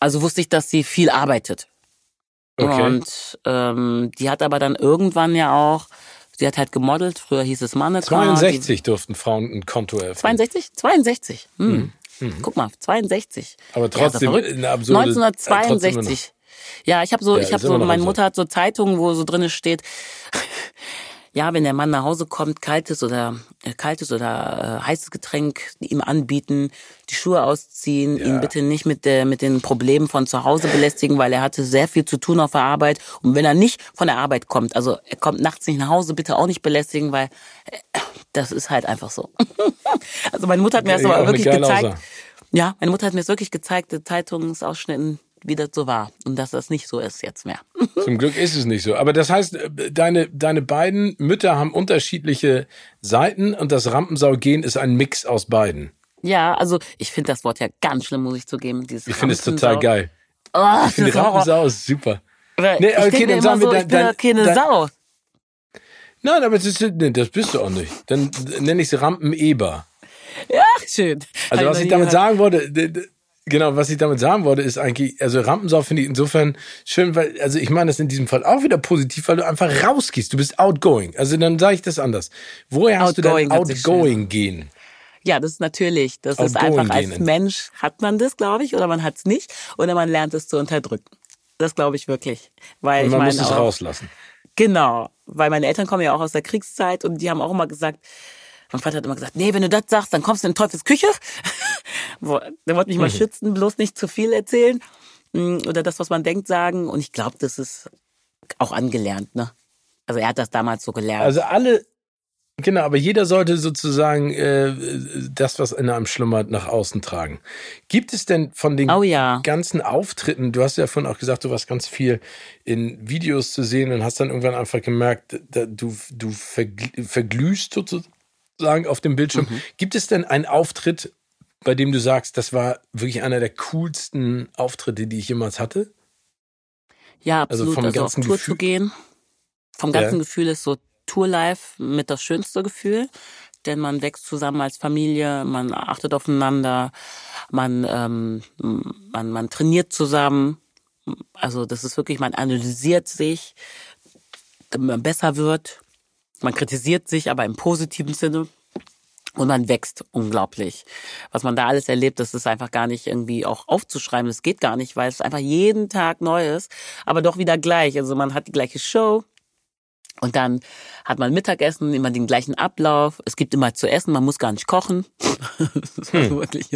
Also wusste ich, dass sie viel arbeitet. Okay. Und ähm, die hat aber dann irgendwann ja auch, sie hat halt gemodelt, früher hieß es Mannequin. 62 durften Frauen ein Konto öffnen. 62? 62. Hm. Mhm. Mhm. Guck mal, 62. Aber trotzdem ja, eine absurde, 1962. Äh, ja, ich habe so, ja, ich habe so, meine Mutter hat so Zeitungen, wo so drinne steht, ja, wenn der Mann nach Hause kommt, kaltes oder äh, kaltes oder äh, heißes Getränk ihm anbieten, die Schuhe ausziehen, ja. ihn bitte nicht mit der mit den Problemen von zu Hause belästigen, weil er hatte sehr viel zu tun auf der Arbeit und wenn er nicht von der Arbeit kommt, also er kommt nachts nicht nach Hause, bitte auch nicht belästigen, weil äh, das ist halt einfach so. also meine Mutter hat mir das aber wirklich gezeigt. Aussage. Ja, meine Mutter hat mir das wirklich gezeigt, Zeitungsausschnitten wie das so war und dass das nicht so ist jetzt mehr. Zum Glück ist es nicht so. Aber das heißt, deine, deine beiden Mütter haben unterschiedliche Seiten und das Rampensau-Gen ist ein Mix aus beiden. Ja, also ich finde das Wort ja ganz schlimm, muss ich zugeben. Dieses ich finde es total geil. Oh, ich finde Rampensau ist super. Nee, okay, ich dann sagen wir so, dann, dann, keine dann, Sau. Nein, aber das, ist, nee, das bist du auch nicht. Dann nenne ich sie Rampeneber. Ja, schön. Also was ich damit sagen wollte, Genau, was ich damit sagen wollte, ist eigentlich, also Rampensau finde ich insofern schön, weil, also ich meine das in diesem Fall auch wieder positiv, weil du einfach rausgehst. Du bist outgoing. Also dann sage ich das anders. Woher hast outgoing du dein outgoing gehen? Ja, das ist natürlich. Das outgoing ist einfach als gehen. Mensch hat man das, glaube ich, oder man hat es nicht, oder man lernt es zu unterdrücken. Das glaube ich wirklich. Weil und man ich meine muss es auch, rauslassen. Genau, weil meine Eltern kommen ja auch aus der Kriegszeit und die haben auch immer gesagt, mein Vater hat immer gesagt, nee, wenn du das sagst, dann kommst du in Teufels Küche. Der wollte mich mal mhm. schützen, bloß nicht zu viel erzählen mm, oder das, was man denkt, sagen. Und ich glaube, das ist auch angelernt, ne? Also er hat das damals so gelernt. Also alle, Genau, aber jeder sollte sozusagen äh, das, was in einem schlummert, nach außen tragen. Gibt es denn von den oh, ja. ganzen Auftritten, du hast ja vorhin auch gesagt, du warst ganz viel in Videos zu sehen und hast dann irgendwann einfach gemerkt, da, du, du verglühst sozusagen auf dem Bildschirm. Mhm. Gibt es denn einen Auftritt, bei dem du sagst, das war wirklich einer der coolsten Auftritte, die ich jemals hatte? Ja, also absolut. Also, vom also ganzen auf Tour Gefühl? zu gehen. Vom ganzen ja. Gefühl ist so Tourlife mit das schönste Gefühl, denn man wächst zusammen als Familie, man achtet aufeinander, man, ähm, man, man trainiert zusammen. Also das ist wirklich, man analysiert sich, damit man besser wird. Man kritisiert sich, aber im positiven Sinne. Und man wächst unglaublich. Was man da alles erlebt, das ist einfach gar nicht irgendwie auch aufzuschreiben. Das geht gar nicht, weil es einfach jeden Tag neu ist, aber doch wieder gleich. Also man hat die gleiche Show, und dann hat man Mittagessen, immer den gleichen Ablauf. Es gibt immer zu essen, man muss gar nicht kochen. das ist hm. wirklich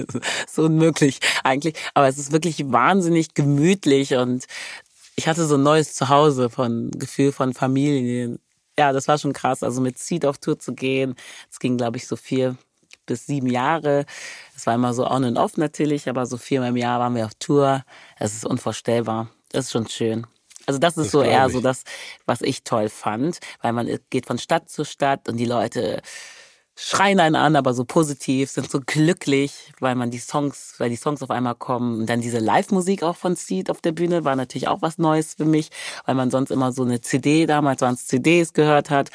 so unmöglich eigentlich. Aber es ist wirklich wahnsinnig gemütlich und ich hatte so ein neues Zuhause von Gefühl von Familie. Ja, das war schon krass. Also mit Seed auf Tour zu gehen, es ging, glaube ich, so vier bis sieben Jahre. Es war immer so on and off natürlich, aber so viermal im Jahr waren wir auf Tour. Es ist unvorstellbar. Das ist schon schön. Also das ist das so eher ich. so das, was ich toll fand, weil man geht von Stadt zu Stadt und die Leute schreien einen an, aber so positiv, sind so glücklich, weil man die Songs, weil die Songs auf einmal kommen. Und dann diese Live-Musik auch von Seed auf der Bühne war natürlich auch was Neues für mich, weil man sonst immer so eine CD, damals waren es CDs gehört hat.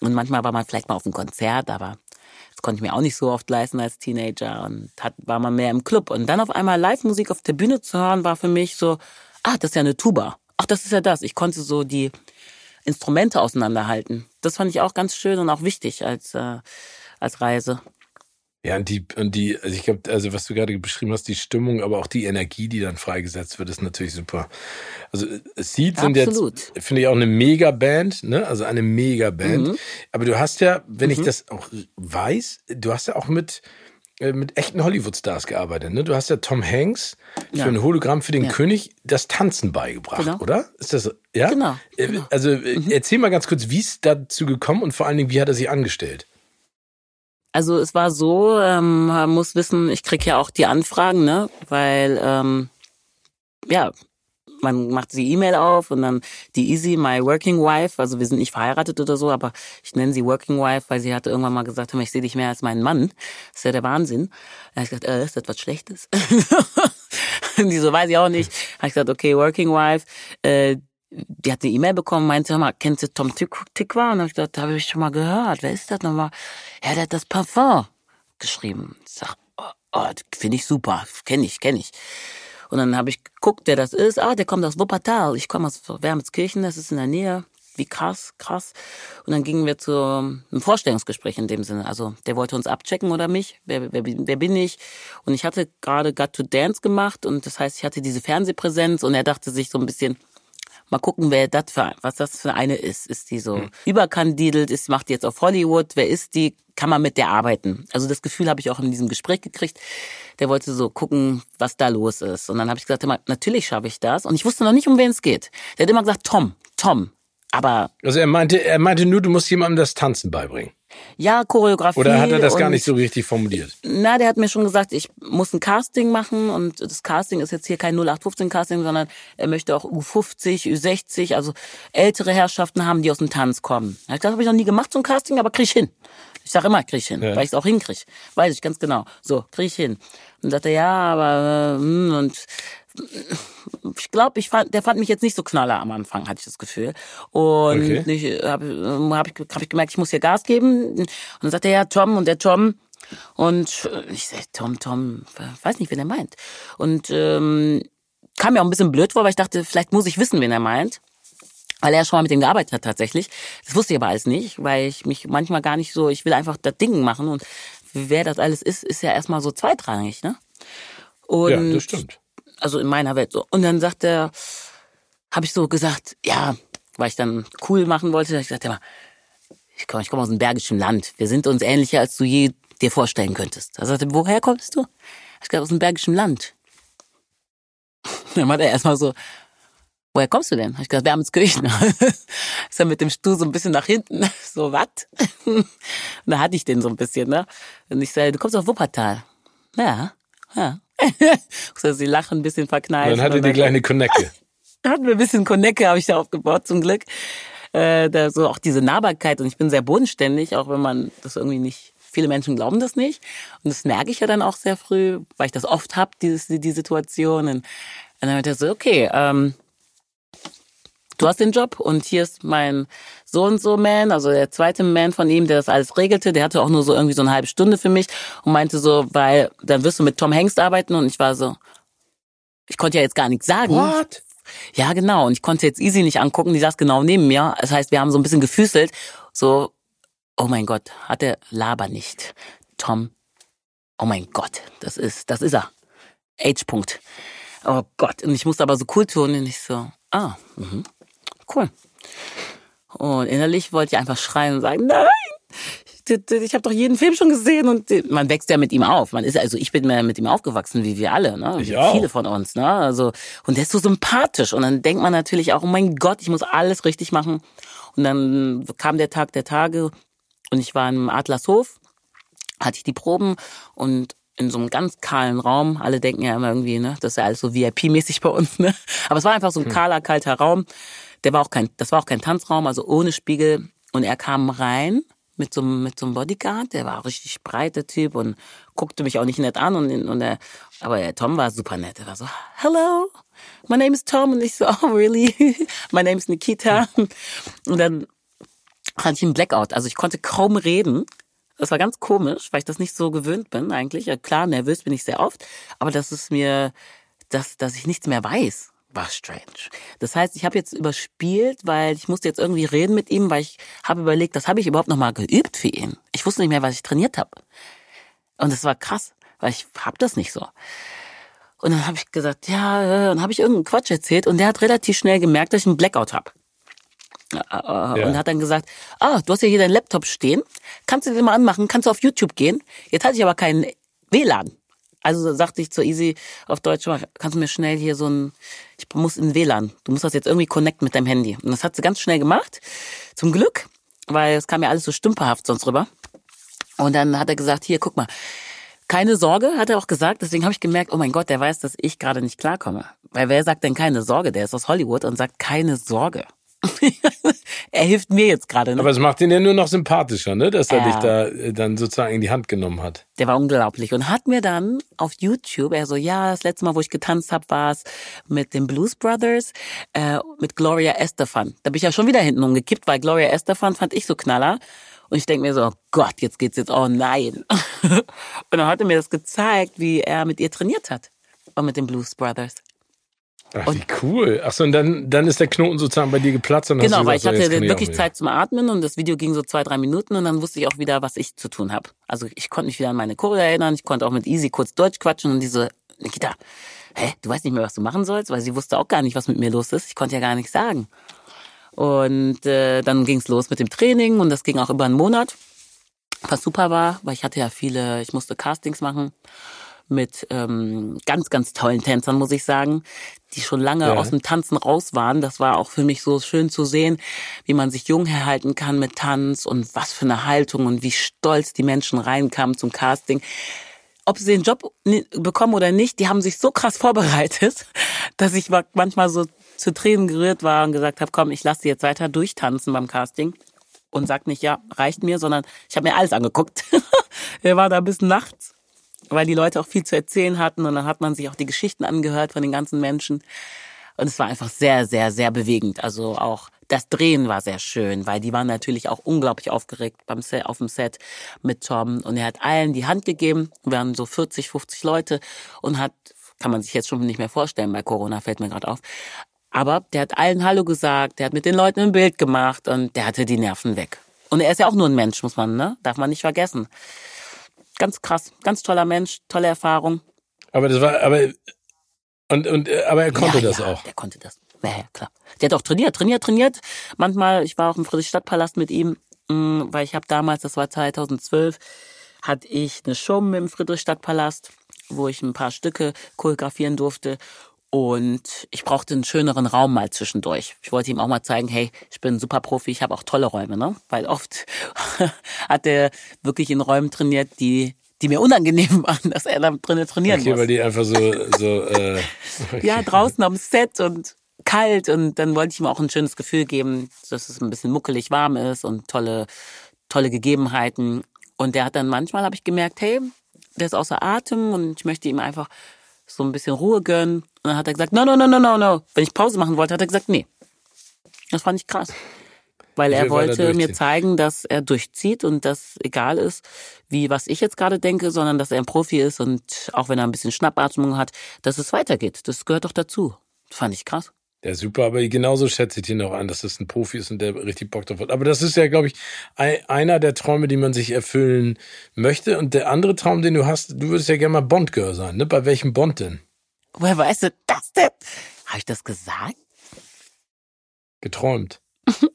Und manchmal war man vielleicht mal auf einem Konzert, aber das konnte ich mir auch nicht so oft leisten als Teenager und hat, war man mehr im Club. Und dann auf einmal Live-Musik auf der Bühne zu hören, war für mich so, ah, das ist ja eine Tuba ach, das ist ja das. Ich konnte so die Instrumente auseinanderhalten. Das fand ich auch ganz schön und auch wichtig als, äh, als Reise. Ja, und die, und die, also ich glaube, also was du gerade beschrieben hast, die Stimmung, aber auch die Energie, die dann freigesetzt wird, ist natürlich super. Also Seed sind Absolut. jetzt, finde ich, auch eine Mega-Band, ne? Also eine Mega-Band. Mhm. Aber du hast ja, wenn mhm. ich das auch weiß, du hast ja auch mit, äh, mit echten Hollywood-Stars gearbeitet. Ne? Du hast ja Tom Hanks für ja. ein Hologramm für den ja. König das Tanzen beigebracht, genau. oder? Ist das ja? Genau. Äh, genau. Also äh, mhm. erzähl mal ganz kurz, wie es dazu gekommen und vor allen Dingen, wie hat er sich angestellt? Also es war so, ähm, man muss wissen, ich krieg ja auch die Anfragen, ne, weil ähm, ja man macht die E-Mail auf und dann die Easy, my working wife, also wir sind nicht verheiratet oder so, aber ich nenne sie working wife, weil sie hatte irgendwann mal gesagt, ich sehe dich mehr als meinen Mann. Das ist ja der Wahnsinn. Da habe ich gesagt, äh, ist das was Schlechtes? und die so, weiß ich auch nicht. Da habe ich gesagt, okay, working wife, äh, die hat eine E-Mail bekommen, meinte, hör mal, kennst du Tom Tikwa? Und hab ich gesagt, habe ich schon mal gehört. Wer ist das nochmal? Ja, der hat das Parfum geschrieben. Ich sag, oh, oh finde ich super, kenne ich, kenne ich. Und dann habe ich geguckt, wer das ist. Ah, der kommt aus Wuppertal. Ich komme aus Wermelskirchen, das ist in der Nähe. Wie krass, krass. Und dann gingen wir zu einem Vorstellungsgespräch in dem Sinne. Also der wollte uns abchecken oder mich. Wer, wer, wer bin ich? Und ich hatte gerade Got to Dance gemacht und das heißt, ich hatte diese Fernsehpräsenz und er dachte sich so ein bisschen, mal gucken, wer das für, was das für eine ist. Ist die so mhm. überkandidelt? Ist, macht die jetzt auf Hollywood? Wer ist die? Kann man mit der arbeiten? Also das Gefühl habe ich auch in diesem Gespräch gekriegt. Der wollte so gucken, was da los ist. Und dann habe ich gesagt, immer, natürlich schaffe ich das. Und ich wusste noch nicht, um wen es geht. Der hat immer gesagt, Tom, Tom. Aber. Also er meinte, er meinte nur, du musst jemandem das Tanzen beibringen. Ja, Choreografie. Oder hat er das gar nicht so richtig formuliert? Na, der hat mir schon gesagt, ich muss ein Casting machen und das Casting ist jetzt hier kein 0815 Casting, sondern er möchte auch U50, U60, also ältere Herrschaften haben, die aus dem Tanz kommen. Das habe ich noch nie gemacht, so ein Casting, aber krieg ich hin. Ich sage immer, krieg ich hin, ja. weil ich es auch hinkriege. Weiß ich ganz genau. So, krieg ich hin. Und sagte, ja, aber äh, und ich glaube, ich fand, der fand mich jetzt nicht so knaller am Anfang, hatte ich das Gefühl. Und okay. ich habe hab ich, hab ich gemerkt, ich muss hier Gas geben. Und dann sagte er, ja, Tom und der Tom. Und ich sag, Tom, Tom, weiß nicht, wen er meint. Und ähm, kam mir auch ein bisschen blöd vor, weil ich dachte, vielleicht muss ich wissen, wen er meint. Weil er schon mal mit dem gearbeitet hat tatsächlich. Das wusste ich aber alles nicht, weil ich mich manchmal gar nicht so, ich will einfach das Ding machen. Und wer das alles ist, ist ja erstmal so zweitrangig, ne? Und ja, das stimmt also in meiner Welt so. Und dann sagt er, habe ich so gesagt, ja, weil ich dann cool machen wollte, ich sagte, ja, ich komme ich komm aus dem bergischen Land. Wir sind uns ähnlicher, als du je dir vorstellen könntest. Er sagte, woher kommst du? Ich glaube, aus dem bergischen Land. Dann war er erstmal so, woher kommst du denn? Hab ich gesagt, Wermelskirchen. ist er mit dem Stuhl so ein bisschen nach hinten. So, was? Und da hatte ich den so ein bisschen, ne? Und ich sage, du kommst aus Wuppertal. Ja, ja. so, sie lachen ein bisschen verkneift. Dann hatte die kleine Konecke. Hatten wir ein bisschen Konecke, habe ich da aufgebaut, zum Glück. Äh, da so auch diese Nahbarkeit und ich bin sehr bodenständig, auch wenn man das irgendwie nicht Viele Menschen glauben das nicht. Und das merke ich ja dann auch sehr früh, weil ich das oft habe, die, die Situation. Und, dann wird er so, okay, ähm, du hast den Job und hier ist mein so und so Man, also der zweite Man von ihm, der das alles regelte, der hatte auch nur so irgendwie so eine halbe Stunde für mich und meinte so, weil dann wirst du mit Tom Hengst arbeiten und ich war so, ich konnte ja jetzt gar nichts sagen. What? Ja, genau. Und ich konnte jetzt Easy nicht angucken, die saß genau neben mir. Das heißt, wir haben so ein bisschen gefüßelt, so, oh mein Gott, hat er Laber nicht. Tom, oh mein Gott, das ist, das ist er. H-Punkt. Oh Gott. Und ich musste aber so cool tun und ich so, ah, mhm. Cool. Und innerlich wollte ich einfach schreien und sagen, nein, ich habe doch jeden Film schon gesehen und man wächst ja mit ihm auf. Man ist also ich bin mit ihm aufgewachsen, wie wir alle, ne? Ich auch. Viele von uns, ne? Also und der ist so sympathisch und dann denkt man natürlich auch, oh mein Gott, ich muss alles richtig machen. Und dann kam der Tag der Tage und ich war im Adlershof, hatte ich die Proben und in so einem ganz kahlen Raum. Alle denken ja immer irgendwie, ne, das ist ja alles so VIP-mäßig bei uns, ne? Aber es war einfach so ein hm. kahler, kalter Raum der war auch kein, das war auch kein Tanzraum, also ohne Spiegel. Und er kam rein mit so, mit so einem Bodyguard, der war richtig breiter Typ und guckte mich auch nicht nett an. Und, und er, aber der Tom war super nett. Er war so, hello, my name is Tom. Und ich so, oh really? my name is Nikita. Und dann hatte ich einen Blackout. Also ich konnte kaum reden. Das war ganz komisch, weil ich das nicht so gewöhnt bin eigentlich. Ja, klar, nervös bin ich sehr oft. Aber das ist mir, dass, dass ich nichts mehr weiß war strange. Das heißt, ich habe jetzt überspielt, weil ich musste jetzt irgendwie reden mit ihm, weil ich habe überlegt, das habe ich überhaupt noch mal geübt für ihn. Ich wusste nicht mehr, was ich trainiert habe. Und das war krass, weil ich habe das nicht so. Und dann habe ich gesagt, ja, äh, dann habe ich irgendeinen Quatsch erzählt und der hat relativ schnell gemerkt, dass ich einen Blackout habe. Äh, äh, ja. Und hat dann gesagt, ah, du hast ja hier deinen Laptop stehen, kannst du den mal anmachen, kannst du auf YouTube gehen. Jetzt hatte ich aber keinen WLAN. Also sagte ich zu Easy auf Deutsch, kannst du mir schnell hier so ein, ich muss in WLAN, du musst das jetzt irgendwie connecten mit deinem Handy. Und das hat sie ganz schnell gemacht, zum Glück, weil es kam ja alles so stümperhaft sonst rüber. Und dann hat er gesagt, hier, guck mal, keine Sorge, hat er auch gesagt. Deswegen habe ich gemerkt, oh mein Gott, der weiß, dass ich gerade nicht klarkomme. Weil wer sagt denn keine Sorge? Der ist aus Hollywood und sagt keine Sorge. er hilft mir jetzt gerade. Ne? Aber es macht ihn ja nur noch sympathischer, ne? dass er ja. dich da äh, dann sozusagen in die Hand genommen hat. Der war unglaublich und hat mir dann auf YouTube, er so, ja, das letzte Mal, wo ich getanzt habe, war es mit den Blues Brothers, äh, mit Gloria Estefan. Da bin ich ja schon wieder hinten umgekippt, weil Gloria Estefan fand ich so knaller. Und ich denke mir so, oh Gott, jetzt geht's jetzt, oh nein. und dann hat er mir das gezeigt, wie er mit ihr trainiert hat. Und mit den Blues Brothers. Ach, wie cool. Ach so, und dann, dann ist der Knoten sozusagen bei dir geplatzt. Und genau, weil gesagt, ich hatte wirklich Zeit zum Atmen und das Video ging so zwei, drei Minuten und dann wusste ich auch wieder, was ich zu tun habe. Also ich konnte mich wieder an meine Choreo erinnern, ich konnte auch mit Easy kurz Deutsch quatschen und diese, Nikita, hä, du weißt nicht mehr, was du machen sollst? Weil sie wusste auch gar nicht, was mit mir los ist. Ich konnte ja gar nichts sagen. Und äh, dann ging's los mit dem Training und das ging auch über einen Monat, was super war, weil ich hatte ja viele, ich musste Castings machen mit ähm, ganz, ganz tollen Tänzern, muss ich sagen, die schon lange ja. aus dem Tanzen raus waren. Das war auch für mich so schön zu sehen, wie man sich jung herhalten kann mit Tanz und was für eine Haltung und wie stolz die Menschen reinkamen zum Casting. Ob sie den Job bekommen oder nicht, die haben sich so krass vorbereitet, dass ich manchmal so zu Tränen gerührt war und gesagt habe, komm, ich lasse sie jetzt weiter durchtanzen beim Casting und sag nicht, ja, reicht mir, sondern ich habe mir alles angeguckt. Wir waren da bis nachts weil die Leute auch viel zu erzählen hatten und dann hat man sich auch die Geschichten angehört von den ganzen Menschen. Und es war einfach sehr, sehr, sehr bewegend. Also auch das Drehen war sehr schön, weil die waren natürlich auch unglaublich aufgeregt beim Set, auf dem Set mit Tom. Und er hat allen die Hand gegeben. Wir waren so 40, 50 Leute und hat, kann man sich jetzt schon nicht mehr vorstellen, bei Corona fällt mir gerade auf. Aber der hat allen Hallo gesagt, der hat mit den Leuten ein Bild gemacht und der hatte die Nerven weg. Und er ist ja auch nur ein Mensch, muss man, ne? Darf man nicht vergessen ganz krass, ganz toller Mensch, tolle Erfahrung. Aber das war, aber und, und aber er konnte ja, das ja, auch. Der konnte das. Ja, ja, klar. Der hat auch trainiert, trainiert, trainiert. Manchmal, ich war auch im Friedrichstadtpalast mit ihm, mm, weil ich habe damals, das war 2012, hatte ich eine Show mit dem Friedrichstadtpalast, wo ich ein paar Stücke choreografieren durfte. Und ich brauchte einen schöneren Raum mal zwischendurch. Ich wollte ihm auch mal zeigen, hey, ich bin ein super Profi, ich habe auch tolle Räume, ne? Weil oft hat er wirklich in Räumen trainiert, die die mir unangenehm waren, dass er da drinnen trainieren okay, muss. weil die einfach so, so äh, okay. ja draußen am Set und kalt und dann wollte ich ihm auch ein schönes Gefühl geben, dass es ein bisschen muckelig warm ist und tolle tolle Gegebenheiten. Und der hat dann manchmal habe ich gemerkt, hey, der ist außer Atem und ich möchte ihm einfach so ein bisschen Ruhe gönnen. Und dann hat er gesagt, no, no, no, no, no, no. Wenn ich Pause machen wollte, hat er gesagt, nee. Das fand ich krass. Weil er wollte er mir zeigen, dass er durchzieht und dass egal ist, wie was ich jetzt gerade denke, sondern dass er ein Profi ist und auch wenn er ein bisschen Schnappatmung hat, dass es weitergeht. Das gehört doch dazu. Das fand ich krass. Ja, super, aber genauso schätze ich ihn auch an, dass das ein Profi ist und der richtig Bock drauf hat. Aber das ist ja, glaube ich, einer der Träume, die man sich erfüllen möchte. Und der andere Traum, den du hast, du würdest ja gerne mal Bond-Girl sein, ne? Bei welchem Bond denn? Woher weißt du das denn? Habe ich das gesagt? Geträumt.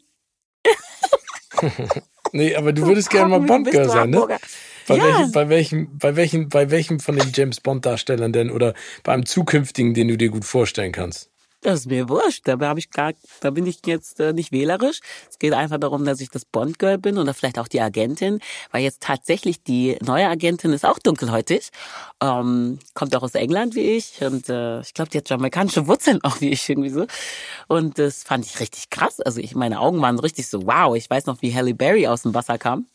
nee, aber du würdest gerne mal Bond-Girl sein, ne? Bei, ja. welchem, bei, welchem, bei, welchem, bei welchem von den James Bond-Darstellern denn oder beim zukünftigen, den du dir gut vorstellen kannst? Das ist mir wurscht. Da, hab ich gar, da bin ich jetzt äh, nicht wählerisch. Es geht einfach darum, dass ich das Bond-Girl bin oder vielleicht auch die Agentin, weil jetzt tatsächlich die neue Agentin ist auch dunkelhäutig. Ähm, kommt auch aus England wie ich und äh, ich glaube, die hat jamaikanische Wurzeln auch wie ich irgendwie so. Und das fand ich richtig krass. Also ich, meine Augen waren richtig so, wow. Ich weiß noch, wie Halle Berry aus dem Wasser kam.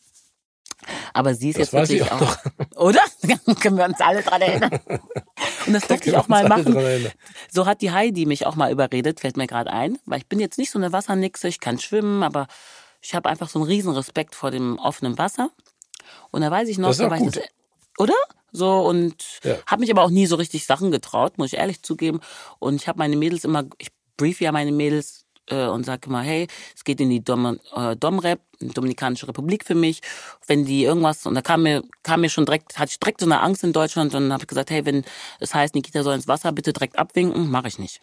Aber sie ist das jetzt wirklich auch, auch oder? Können wir uns alle dran erinnern. Und das durfte ich auch mal machen. So hat die Heidi mich auch mal überredet, fällt mir gerade ein, weil ich bin jetzt nicht so eine Wassernixe, ich kann schwimmen, aber ich habe einfach so einen riesen Respekt vor dem offenen Wasser. Und da weiß ich noch, das da war ich das, oder? So und ja. habe mich aber auch nie so richtig Sachen getraut, muss ich ehrlich zugeben. Und ich habe meine Mädels immer, ich brief ja meine Mädels äh, und sage immer, hey, es geht in die Dom, äh, Domrep, Dominikanische Republik für mich. Wenn die irgendwas, und da kam mir, kam mir schon direkt, hatte ich direkt so eine Angst in Deutschland und habe gesagt, hey, wenn es heißt, Nikita soll ins Wasser, bitte direkt abwinken, mache ich nicht.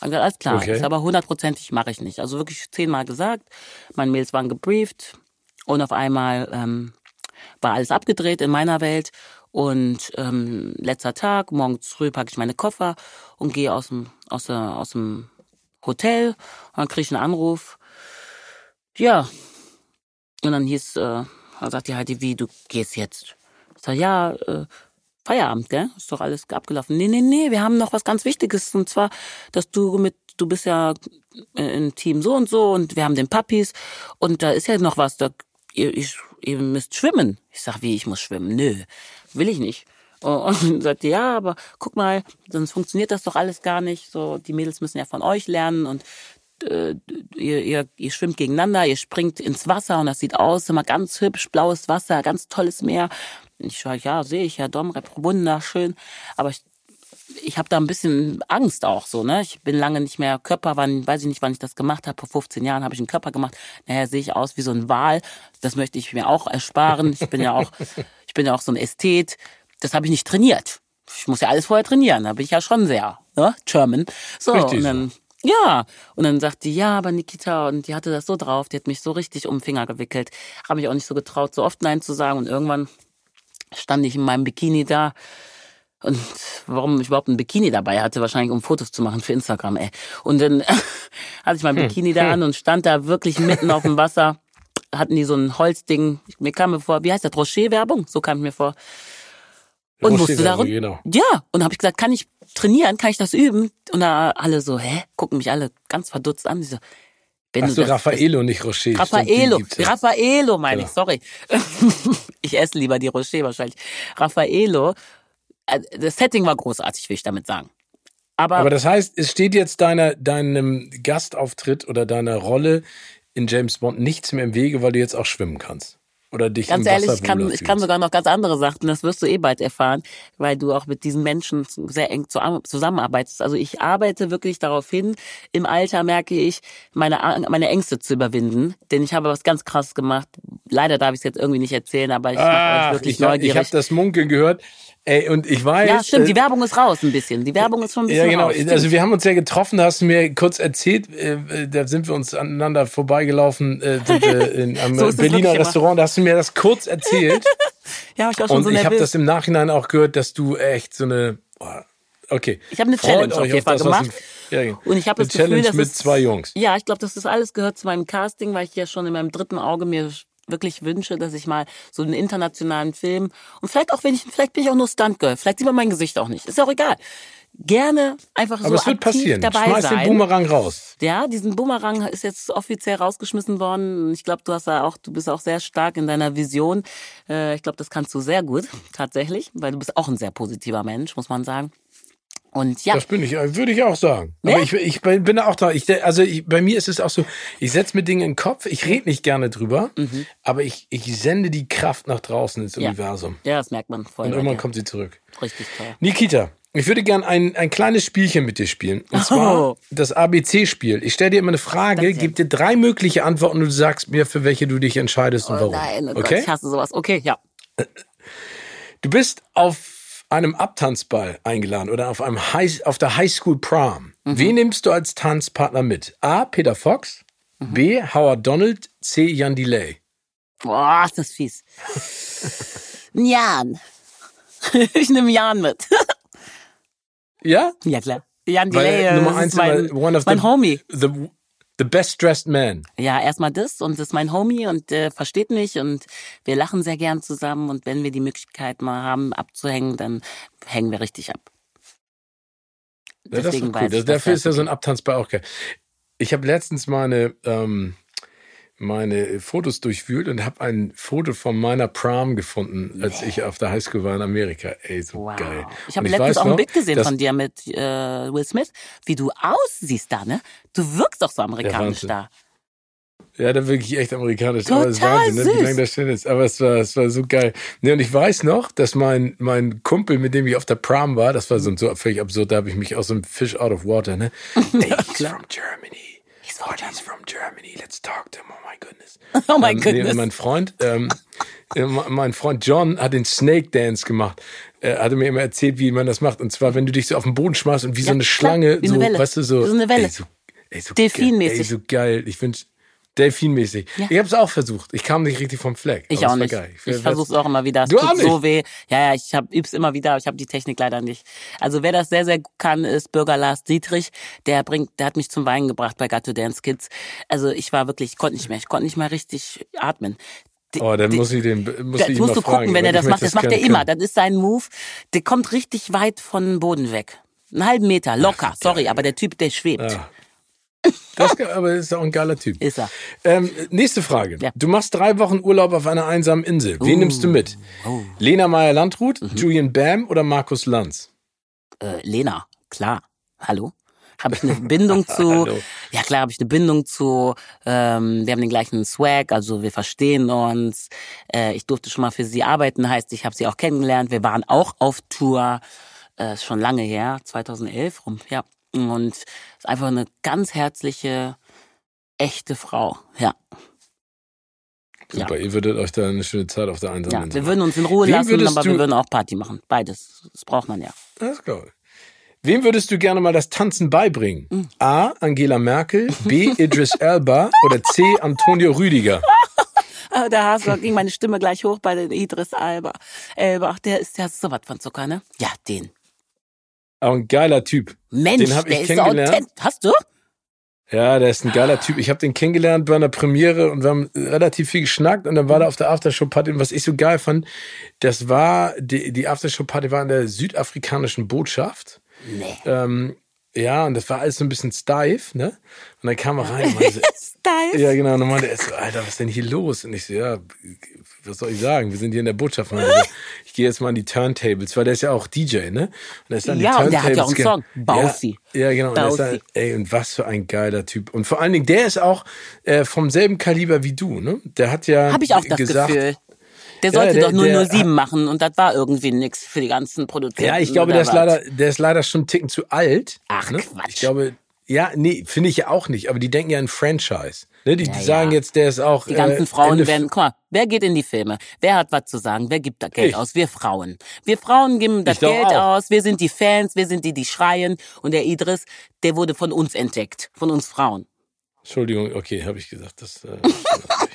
Und gesagt, alles klar, okay. ist aber hundertprozentig mache ich nicht. Also wirklich zehnmal gesagt, meine Mails waren gebrieft und auf einmal ähm, war alles abgedreht in meiner Welt und ähm, letzter Tag, morgens früh packe ich meine Koffer und gehe aus dem, aus, der, aus dem Hotel und dann krieg ich einen Anruf. Ja. Und dann hieß, äh, dann sagt die halt, wie, du gehst jetzt. Ich sag, ja, äh, Feierabend, gell? Ist doch alles abgelaufen. Nee, nee, nee, wir haben noch was ganz Wichtiges. Und zwar, dass du mit, du bist ja im Team so und so und wir haben den Puppies und da ist ja noch was, da, ihr, ich, ihr müsst schwimmen. Ich sag, wie, ich muss schwimmen? Nö, will ich nicht. Und sagte, ja, aber guck mal, sonst funktioniert das doch alles gar nicht. So, die Mädels müssen ja von euch lernen und äh, ihr, ihr, ihr schwimmt gegeneinander, ihr springt ins Wasser und das sieht aus, immer ganz hübsch, blaues Wasser, ganz tolles Meer. Ich sage, ja, sehe ich, ja, Domrep, wunderschön. Aber ich, ich habe da ein bisschen Angst auch so, ne? Ich bin lange nicht mehr Körper, wann, weiß ich nicht, wann ich das gemacht habe. Vor 15 Jahren habe ich einen Körper gemacht. Naja, sehe ich aus wie so ein Wal. Das möchte ich mir auch ersparen. Ich bin ja auch, ich bin ja auch so ein Ästhet das habe ich nicht trainiert. Ich muss ja alles vorher trainieren. Da bin ich ja schon sehr, ne? German. So, Richtig und dann, ja. Und dann sagt die, ja, aber Nikita, und die hatte das so drauf, die hat mich so richtig um den Finger gewickelt. Habe mich auch nicht so getraut, so oft Nein zu sagen. Und irgendwann stand ich in meinem Bikini da. Und warum ich überhaupt ein Bikini dabei hatte, wahrscheinlich um Fotos zu machen für Instagram, ey. Und dann hatte ich mein hm, Bikini da hm. an und stand da wirklich mitten auf dem Wasser. Hatten die so ein Holzding. Mir kam mir vor, wie heißt das, Rocher-Werbung? So kam ich mir vor. Und musste darum, genau. ja, und habe ich gesagt, kann ich trainieren, kann ich das üben? Und da alle so, hä, gucken mich alle ganz verdutzt an. Die so, wenn Ach so, das, Raffaello, nicht Rocher. Raffaello, Raffaello meine genau. ich, sorry. ich esse lieber die Rocher wahrscheinlich. Raffaello, äh, das Setting war großartig, will ich damit sagen. Aber, Aber das heißt, es steht jetzt deiner, deinem Gastauftritt oder deiner Rolle in James Bond nichts mehr im Wege, weil du jetzt auch schwimmen kannst. Oder dich Ganz ehrlich, ich kann, ich kann sogar noch ganz andere Sachen, das wirst du eh bald erfahren, weil du auch mit diesen Menschen sehr eng zusammenarbeitest. Also ich arbeite wirklich darauf hin, im Alter merke ich, meine, meine Ängste zu überwinden. Denn ich habe was ganz krasses gemacht. Leider darf ich es jetzt irgendwie nicht erzählen, aber ich mache euch wirklich ich, neugierig. Ich habe das Munkeln gehört. Ey, und ich weiß. Ja, stimmt, die äh, Werbung ist raus ein bisschen. Die Werbung ist schon ein bisschen. Ja, genau. Raus, also wir haben uns ja getroffen, da hast du mir kurz erzählt, äh, da sind wir uns aneinander vorbeigelaufen, äh, in einem so Berliner Restaurant, da hast du mir das kurz erzählt. ja, ich war schon und so nervös. ich habe das im Nachhinein auch gehört, dass du echt so eine. Oh, Okay. Ich habe eine Challenge auf jeden Fall gemacht. ja, Und ich habe das Gefühl, Challenge dass mit es, zwei Jungs. Ja, ich glaube, dass das alles gehört zu meinem Casting, weil ich ja schon in meinem dritten Auge mir wirklich wünsche, dass ich mal so einen internationalen Film und vielleicht auch wenn ich vielleicht bin ich auch nur Stuntgirl, vielleicht sieht man mein Gesicht auch nicht, ist ja auch egal. Gerne einfach Aber so es wird aktiv passieren. dabei Schmeiß sein. den Boomerang raus. Ja, diesen Boomerang ist jetzt offiziell rausgeschmissen worden. Ich glaube, du hast ja auch, du bist auch sehr stark in deiner Vision. Äh, Ich glaube, das kannst du sehr gut, tatsächlich, weil du bist auch ein sehr positiver Mensch, muss man sagen. Und ja, Das bin ich, äh, würde ich auch sagen. Ne? Aber ich, ich bin da auch da. Ich, also ich, bei mir ist es auch so, ich setze mir Dinge in den Kopf, ich rede nicht gerne drüber, aber ich, ich sende die Kraft nach draußen ins Mhm. Ja. Universum. ja, das merkt man voll. Und irgendwann dir. kommt sie zurück. Richtig toll. Nikita, ich würde gern ein, ein kleines Spielchen mit dir spielen. Und zwar Oh. das ABC-Spiel. Ich stelle dir immer eine Frage, gebe dir drei mögliche Antworten und du sagst mir, für welche du dich entscheidest und Oh warum. nein, oh Gott, okay? ich hasse sowas. Okay, ja. Du bist auf einem Abtanzball eingeladen oder auf einem High, auf der Highschool Prom. Mhm. Wen nimmst du als Tanzpartner mit? A. Peter Fox, Mhm. B. Howard Donald, C. Jan Delay. Boah, ist das fies. Jan. Ich nehme Jan mit. Ja? ja, klar. Jan Delay Nummer das eins ist mein, one of mein the, Homie. The, the best dressed man. Ja, erstmal das und das ist mein Homie und äh, versteht mich und wir lachen sehr gern zusammen und wenn wir die Möglichkeit mal haben abzuhängen, dann hängen wir richtig ab. Ja, das ist cool. Das, ich, dass dafür das ist ja so ein okay. Abtanzball auch geil. Ich habe letztens meine, ähm, meine Fotos durchwühlt und habe ein Foto von meiner Prom gefunden, als ich auf der Highschool war in Amerika. Ey, so Wow. geil. Ich habe letztens auch ein noch, Bild gesehen von dir mit äh, Will Smith, wie du aussiehst da, ne? Du wirkst auch so amerikanisch da. Ja, da wirklich echt amerikanisch. aber es Total Wahnsinn, ne, wie lange das schon ist. Aber es war, es war so geil. Ne, und ich weiß noch, dass mein, mein Kumpel, mit dem ich auf der Prom war, das war so, so völlig absurd, da habe ich mich aus so einem Fish out of water, ne? Hey, from Germany. What, he's from Germany. Let's talk to him. Oh my goodness. Oh my ähm, nee, goodness. und mein Freund, ähm, äh, mein Freund John hat den Snake Dance gemacht. Er hatte mir immer erzählt, wie man das macht. Und zwar, wenn du dich so auf den Boden schmeißt und wie so Ja, eine klar, Schlange, wie so, eine Welle. weißt du, so. Wie so eine Welle. Ey, so, ey, so Delfinmäßig. Ey, so geil. Ich wünsch, Delfinmäßig. Ja. Ich habe es auch versucht. Ich kam nicht richtig vom Fleck. Ich auch nicht. Geil. Ich versuche es auch immer wieder. Es Du tut so weh. Ja, ja, ich hab, üb's immer wieder, aber ich habe die Technik leider nicht. Also wer das sehr, sehr gut kann, ist Bürger Lars Dietrich. Der bringt, der hat mich zum Weinen gebracht bei Gatto Dance Kids. Also ich war wirklich, ich konnte nicht mehr, ich konnte nicht mehr richtig atmen. Die- Oh, dann die- muss ich den, muss das ich musst du fragen, gucken, wenn er ich das macht. Das macht er immer. können. Das ist sein Move. Der kommt richtig weit von Boden weg. Einen halben Meter, locker. Sorry, aber der Typ, der schwebt. Ah. Das, aber ist auch ein geiler Typ. Ist er. Ähm, nächste Frage. Ja. Du machst drei Wochen Urlaub auf einer einsamen Insel. Wen Uh. nimmst du mit? Oh. Lena Meyer-Landrut, Mhm. Julian Bam oder Markus Lanz? Äh, Lena, klar. Hallo? Habe ich eine Bindung zu? Ja klar, habe ich eine Bindung zu. Ähm, wir haben den gleichen Swag, also wir verstehen uns. Äh, ich durfte schon mal für sie arbeiten, heißt, ich habe sie auch kennengelernt. Wir waren auch auf Tour, äh, ist schon lange her, 2011 rum, ja. Und ist einfach eine ganz herzliche, echte Frau, ja. Super, ihr würdet euch da eine schöne Zeit auf der einsamen Ja, Insel wir würden uns in Ruhe Wen lassen, aber wir würden auch Party machen. Beides, das braucht man ja. Das glaube ich. Wem würdest du gerne mal das Tanzen beibringen? Mhm. A. Angela Merkel, B. Idris Elba oder C. Antonio Rüdiger? Ah, Da hast du, ging meine Stimme gleich hoch bei den Idris Alba. Elba, ach, der ist ja sowas von Zucker, ne? Ja, den. Auch ein geiler Typ. Mensch, Den hab ich der ist so kennengelernt. Hast du? Ja, der ist ein geiler Typ. Ich habe den kennengelernt bei einer Premiere und wir haben relativ viel geschnackt und dann war er auf der Aftershow-Party. Und was ich so geil fand, das war, die, die Aftershow-Party war in der südafrikanischen Botschaft. Nee. Ähm, ja, und das war alles so ein bisschen steif, ne? Und dann kam er rein und meinte, Steif. ja genau, und dann meinte er so, Alter, was ist denn hier los? Und ich so, ja, was soll ich sagen? Wir sind hier in der Botschaft. Und so, ich gehe jetzt mal an die Turntables, weil der ist ja auch DJ, ne? Und er ist an die Ja, und der hat ja auch einen Song, Bouncy. Ja, ja genau. Und, er dann, ey, und was für ein geiler Typ. Und vor allen Dingen, der ist auch äh, vom selben Kaliber wie du, ne? Der hat ja Habe ich auch das gesagt, Gefühl. Der Ja, sollte der- doch der 007 machen und das war irgendwie nix für die ganzen Produzenten. Ja, ich glaube, der ist was? leider, der ist leider schon einen Ticken zu alt. Ach, ne? Quatsch. Ich glaube, ja, nee, finde ich ja auch nicht. Aber die denken ja in Franchise. Ne? Die, die Ja, sagen ja. jetzt, der ist auch. Die ganzen äh, Frauen Ende- werden, guck mal, wer geht in die Filme? Wer hat was zu sagen? Wer gibt da Geld Ich. aus? Wir Frauen. Wir Frauen geben das Geld auch. aus. Wir sind die Fans. Wir sind die, die schreien. Und der Idris, der wurde von uns entdeckt. Von uns Frauen. Entschuldigung, okay, habe ich gesagt. Das, äh.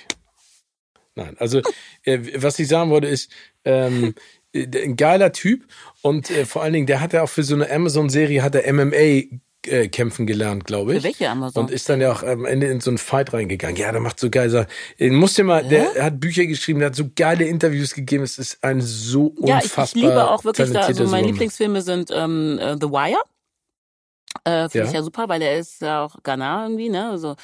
Nein, also äh, was ich sagen wollte ist, ähm, äh, ein geiler Typ und äh, vor allen Dingen, der hat ja auch für so eine Amazon-Serie hat er MMA äh, kämpfen gelernt, glaube ich. Für welche Amazon? Und ist dann ja auch am Ende in so einen Fight reingegangen. Ja, der macht so geil. So, muss dir mal, der hat Bücher geschrieben, der hat so geile Interviews gegeben. Es ist ein so unfassbar. Ja, ich, ich liebe auch wirklich da, also meine Lieblingsfilme sind ähm, uh, The Wire. Äh, Finde ja. ich ja super, weil er ist ja auch Ghana irgendwie, ne? Also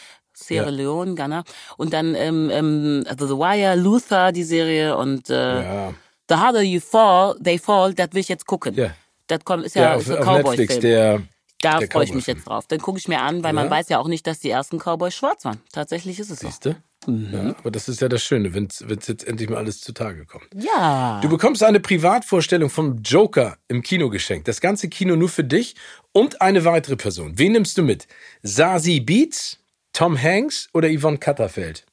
Sierra ja. Leone, Ghana. Und dann ähm, ähm, also The Wire, Luther, die Serie und äh, ja. The Harder You Fall, They Fall, das will ich jetzt gucken. Ja. Das kommt, ist ja, ja auf, so Cowboy-Film. Da freue ich mich jetzt drauf. Dann gucke ich mir an, weil ja. man weiß ja auch nicht, dass die ersten Cowboys schwarz waren. Tatsächlich ist es Siehste? so. Mhm. Ja, aber das ist ja das Schöne, wenn es jetzt endlich mal alles zutage kommt. Ja. Du bekommst eine Privatvorstellung vom Joker im Kino geschenkt. Das ganze Kino nur für dich und eine weitere Person. Wen nimmst du mit? Sasi Beats, Tom Hanks oder Yvonne Katterfeld?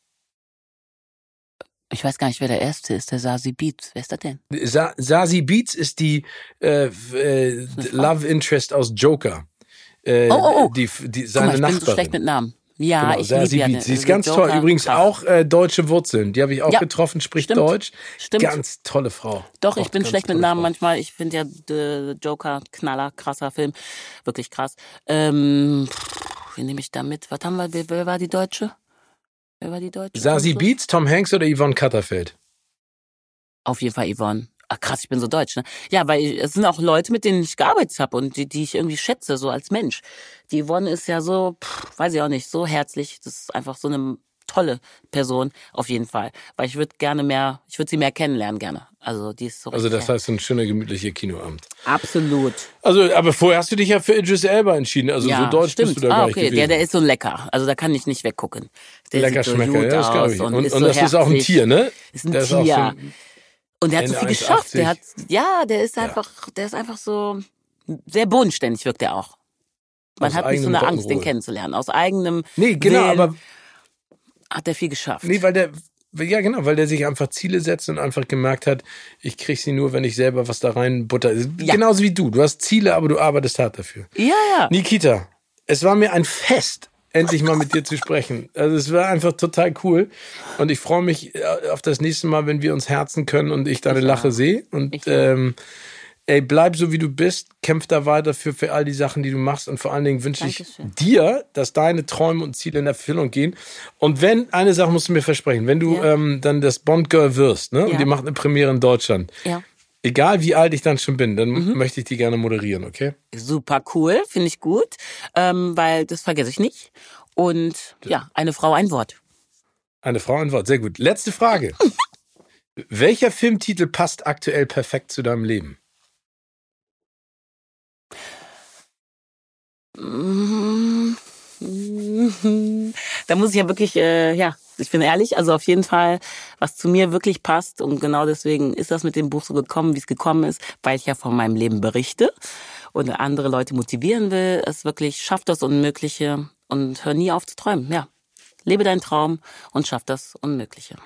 Ich weiß gar nicht, wer der Erste ist, der Sasi Beats. Wer ist das denn? Sa Sasi Beats ist die äh, äh, Love Interest aus Joker. Äh, oh, oh, oh. Die, die, seine Guck mal, ich Nachbarin. bin so schlecht mit Namen. Ja, genau, ich liebe ja, Sie ist ganz Joker, toll. Übrigens krass. auch äh, deutsche Wurzeln. Die habe ich auch ja, getroffen, spricht stimmt, Deutsch. Stimmt. Ganz tolle Frau. Doch, auch ich bin schlecht mit Namen Frau. manchmal. Ich finde ja The Joker Knaller, krasser Film. Wirklich krass. Ähm, wie nehme ich da mit? Was haben wir? Wer, wer war die Deutsche? Wer war die Deutsche? Sasi Beats, Tom Hanks oder Yvonne Katterfeld? Auf jeden Fall Yvonne. Ach krass, ich bin so deutsch, ne? Ja, weil es sind auch Leute, mit denen ich gearbeitet habe und die, die ich irgendwie schätze, so als Mensch. Die Yvonne ist ja so, pff, weiß ich auch nicht, so herzlich. Das ist einfach so eine tolle Person, auf jeden Fall. Weil ich würde gerne mehr, ich würde sie mehr kennenlernen gerne. Also die ist so Also das heißt ein schöner, gemütlicher Kinoabend. Absolut. Also, aber vorher hast du dich ja für Idris Elba entschieden. Also ja, so deutsch stimmt. bist du da ah, gar okay. Der, der ist so lecker. Also da kann ich nicht weggucken. Der lecker Schmecker, ja, das glaube ich. Und, und, und, und das ist auch ein Tier, ne? Ist ein der Tier. Ist so und der hat so viel geschafft. Der hat, ja, der ist einfach, ja. der ist einfach so sehr bodenständig wirkt er auch. Man Aus hat nicht so eine Angst, den kennenzulernen. Aus eigenem Nee, genau, Willen aber hat er viel geschafft. Nee, weil der ja, genau, weil der sich einfach Ziele setzt und einfach gemerkt hat, ich krieg sie nur, wenn ich selber was da rein butter. Ja. Genauso wie du. Du hast Ziele, aber du arbeitest hart dafür. Ja, ja. Nikita, es war mir ein Fest, endlich mal mit dir zu sprechen. Also es war einfach total cool. Und ich freue mich äh, auf das nächste Mal, wenn wir uns herzen können und ich deine ich Lache sehe. Und ähm, ey, bleib so wie du bist, kämpf da weiter für, für all die Sachen, die du machst. Und vor allen Dingen wünsche ich dir, dass deine Träume und Ziele in Erfüllung gehen. Und wenn, eine Sache musst du mir versprechen, wenn du ja. ähm, dann das Bond-Girl wirst, ne? Ja. Und die macht eine Premiere in Deutschland. Ja. Egal wie alt ich dann schon bin, dann mhm. möchte ich die gerne moderieren, okay? Super cool, finde ich gut, ähm, weil das vergesse ich nicht. Und ja, eine Frau, ein Wort. Eine Frau, ein Wort, sehr gut. Letzte Frage. Welcher Filmtitel passt aktuell perfekt zu deinem Leben? Da muss ich ja wirklich, äh, ja, ich bin ehrlich, also auf jeden Fall, was zu mir wirklich passt und genau deswegen ist das mit dem Buch so gekommen, wie es gekommen ist, weil ich ja von meinem Leben berichte und andere Leute motivieren will, es wirklich schafft das Unmögliche und hör nie auf zu träumen, ja. Lebe deinen Traum und schaff das Unmögliche.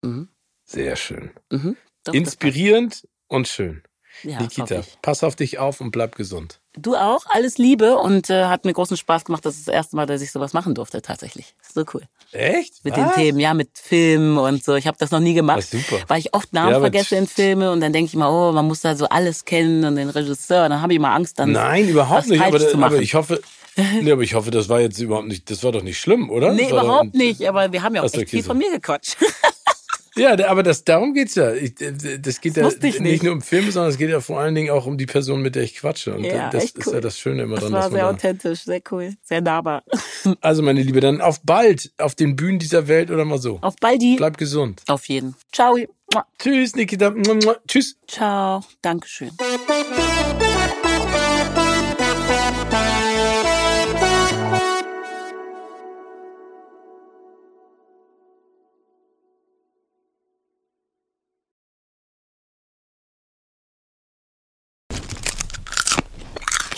Mhm. Sehr schön. Mhm. Doch, Inspirierend und schön. Ja, Nikita, pass auf dich auf und bleib gesund. Du auch, alles Liebe und äh, hat mir großen Spaß gemacht. Das ist das erste Mal, dass ich sowas machen durfte, tatsächlich. So cool. Echt? Mit Was? den Themen, ja, mit Filmen und so. Ich habe das noch nie gemacht, super. weil ich oft Namen ja, vergesse in Filme und dann denke ich mal, oh, man muss da so alles kennen und den Regisseur. Und dann habe ich mal Angst, dann Nein, überhaupt nicht. Aber, aber, ich hoffe, nee, aber ich hoffe, das war jetzt überhaupt nicht, das war doch nicht schlimm, oder? Nee, überhaupt nicht. Aber wir haben ja auch echt viel von mir gequatscht. Ja, aber das, darum geht's ja. Ich, das geht das ja nicht, nicht, nur um Filme, sondern es geht ja vor allen Dingen auch um die Person, mit der ich quatsche. Und ja, das ist cool. ja das Schöne immer das dran. Das war sehr authentisch, sehr cool, sehr nahbar. Also, meine Liebe, dann auf bald auf den Bühnen dieser Welt oder mal so. Auf baldi. Bleib gesund. Auf jeden. Ciao. Tschüss, Nikita. Tschüss. Ciao. Dankeschön.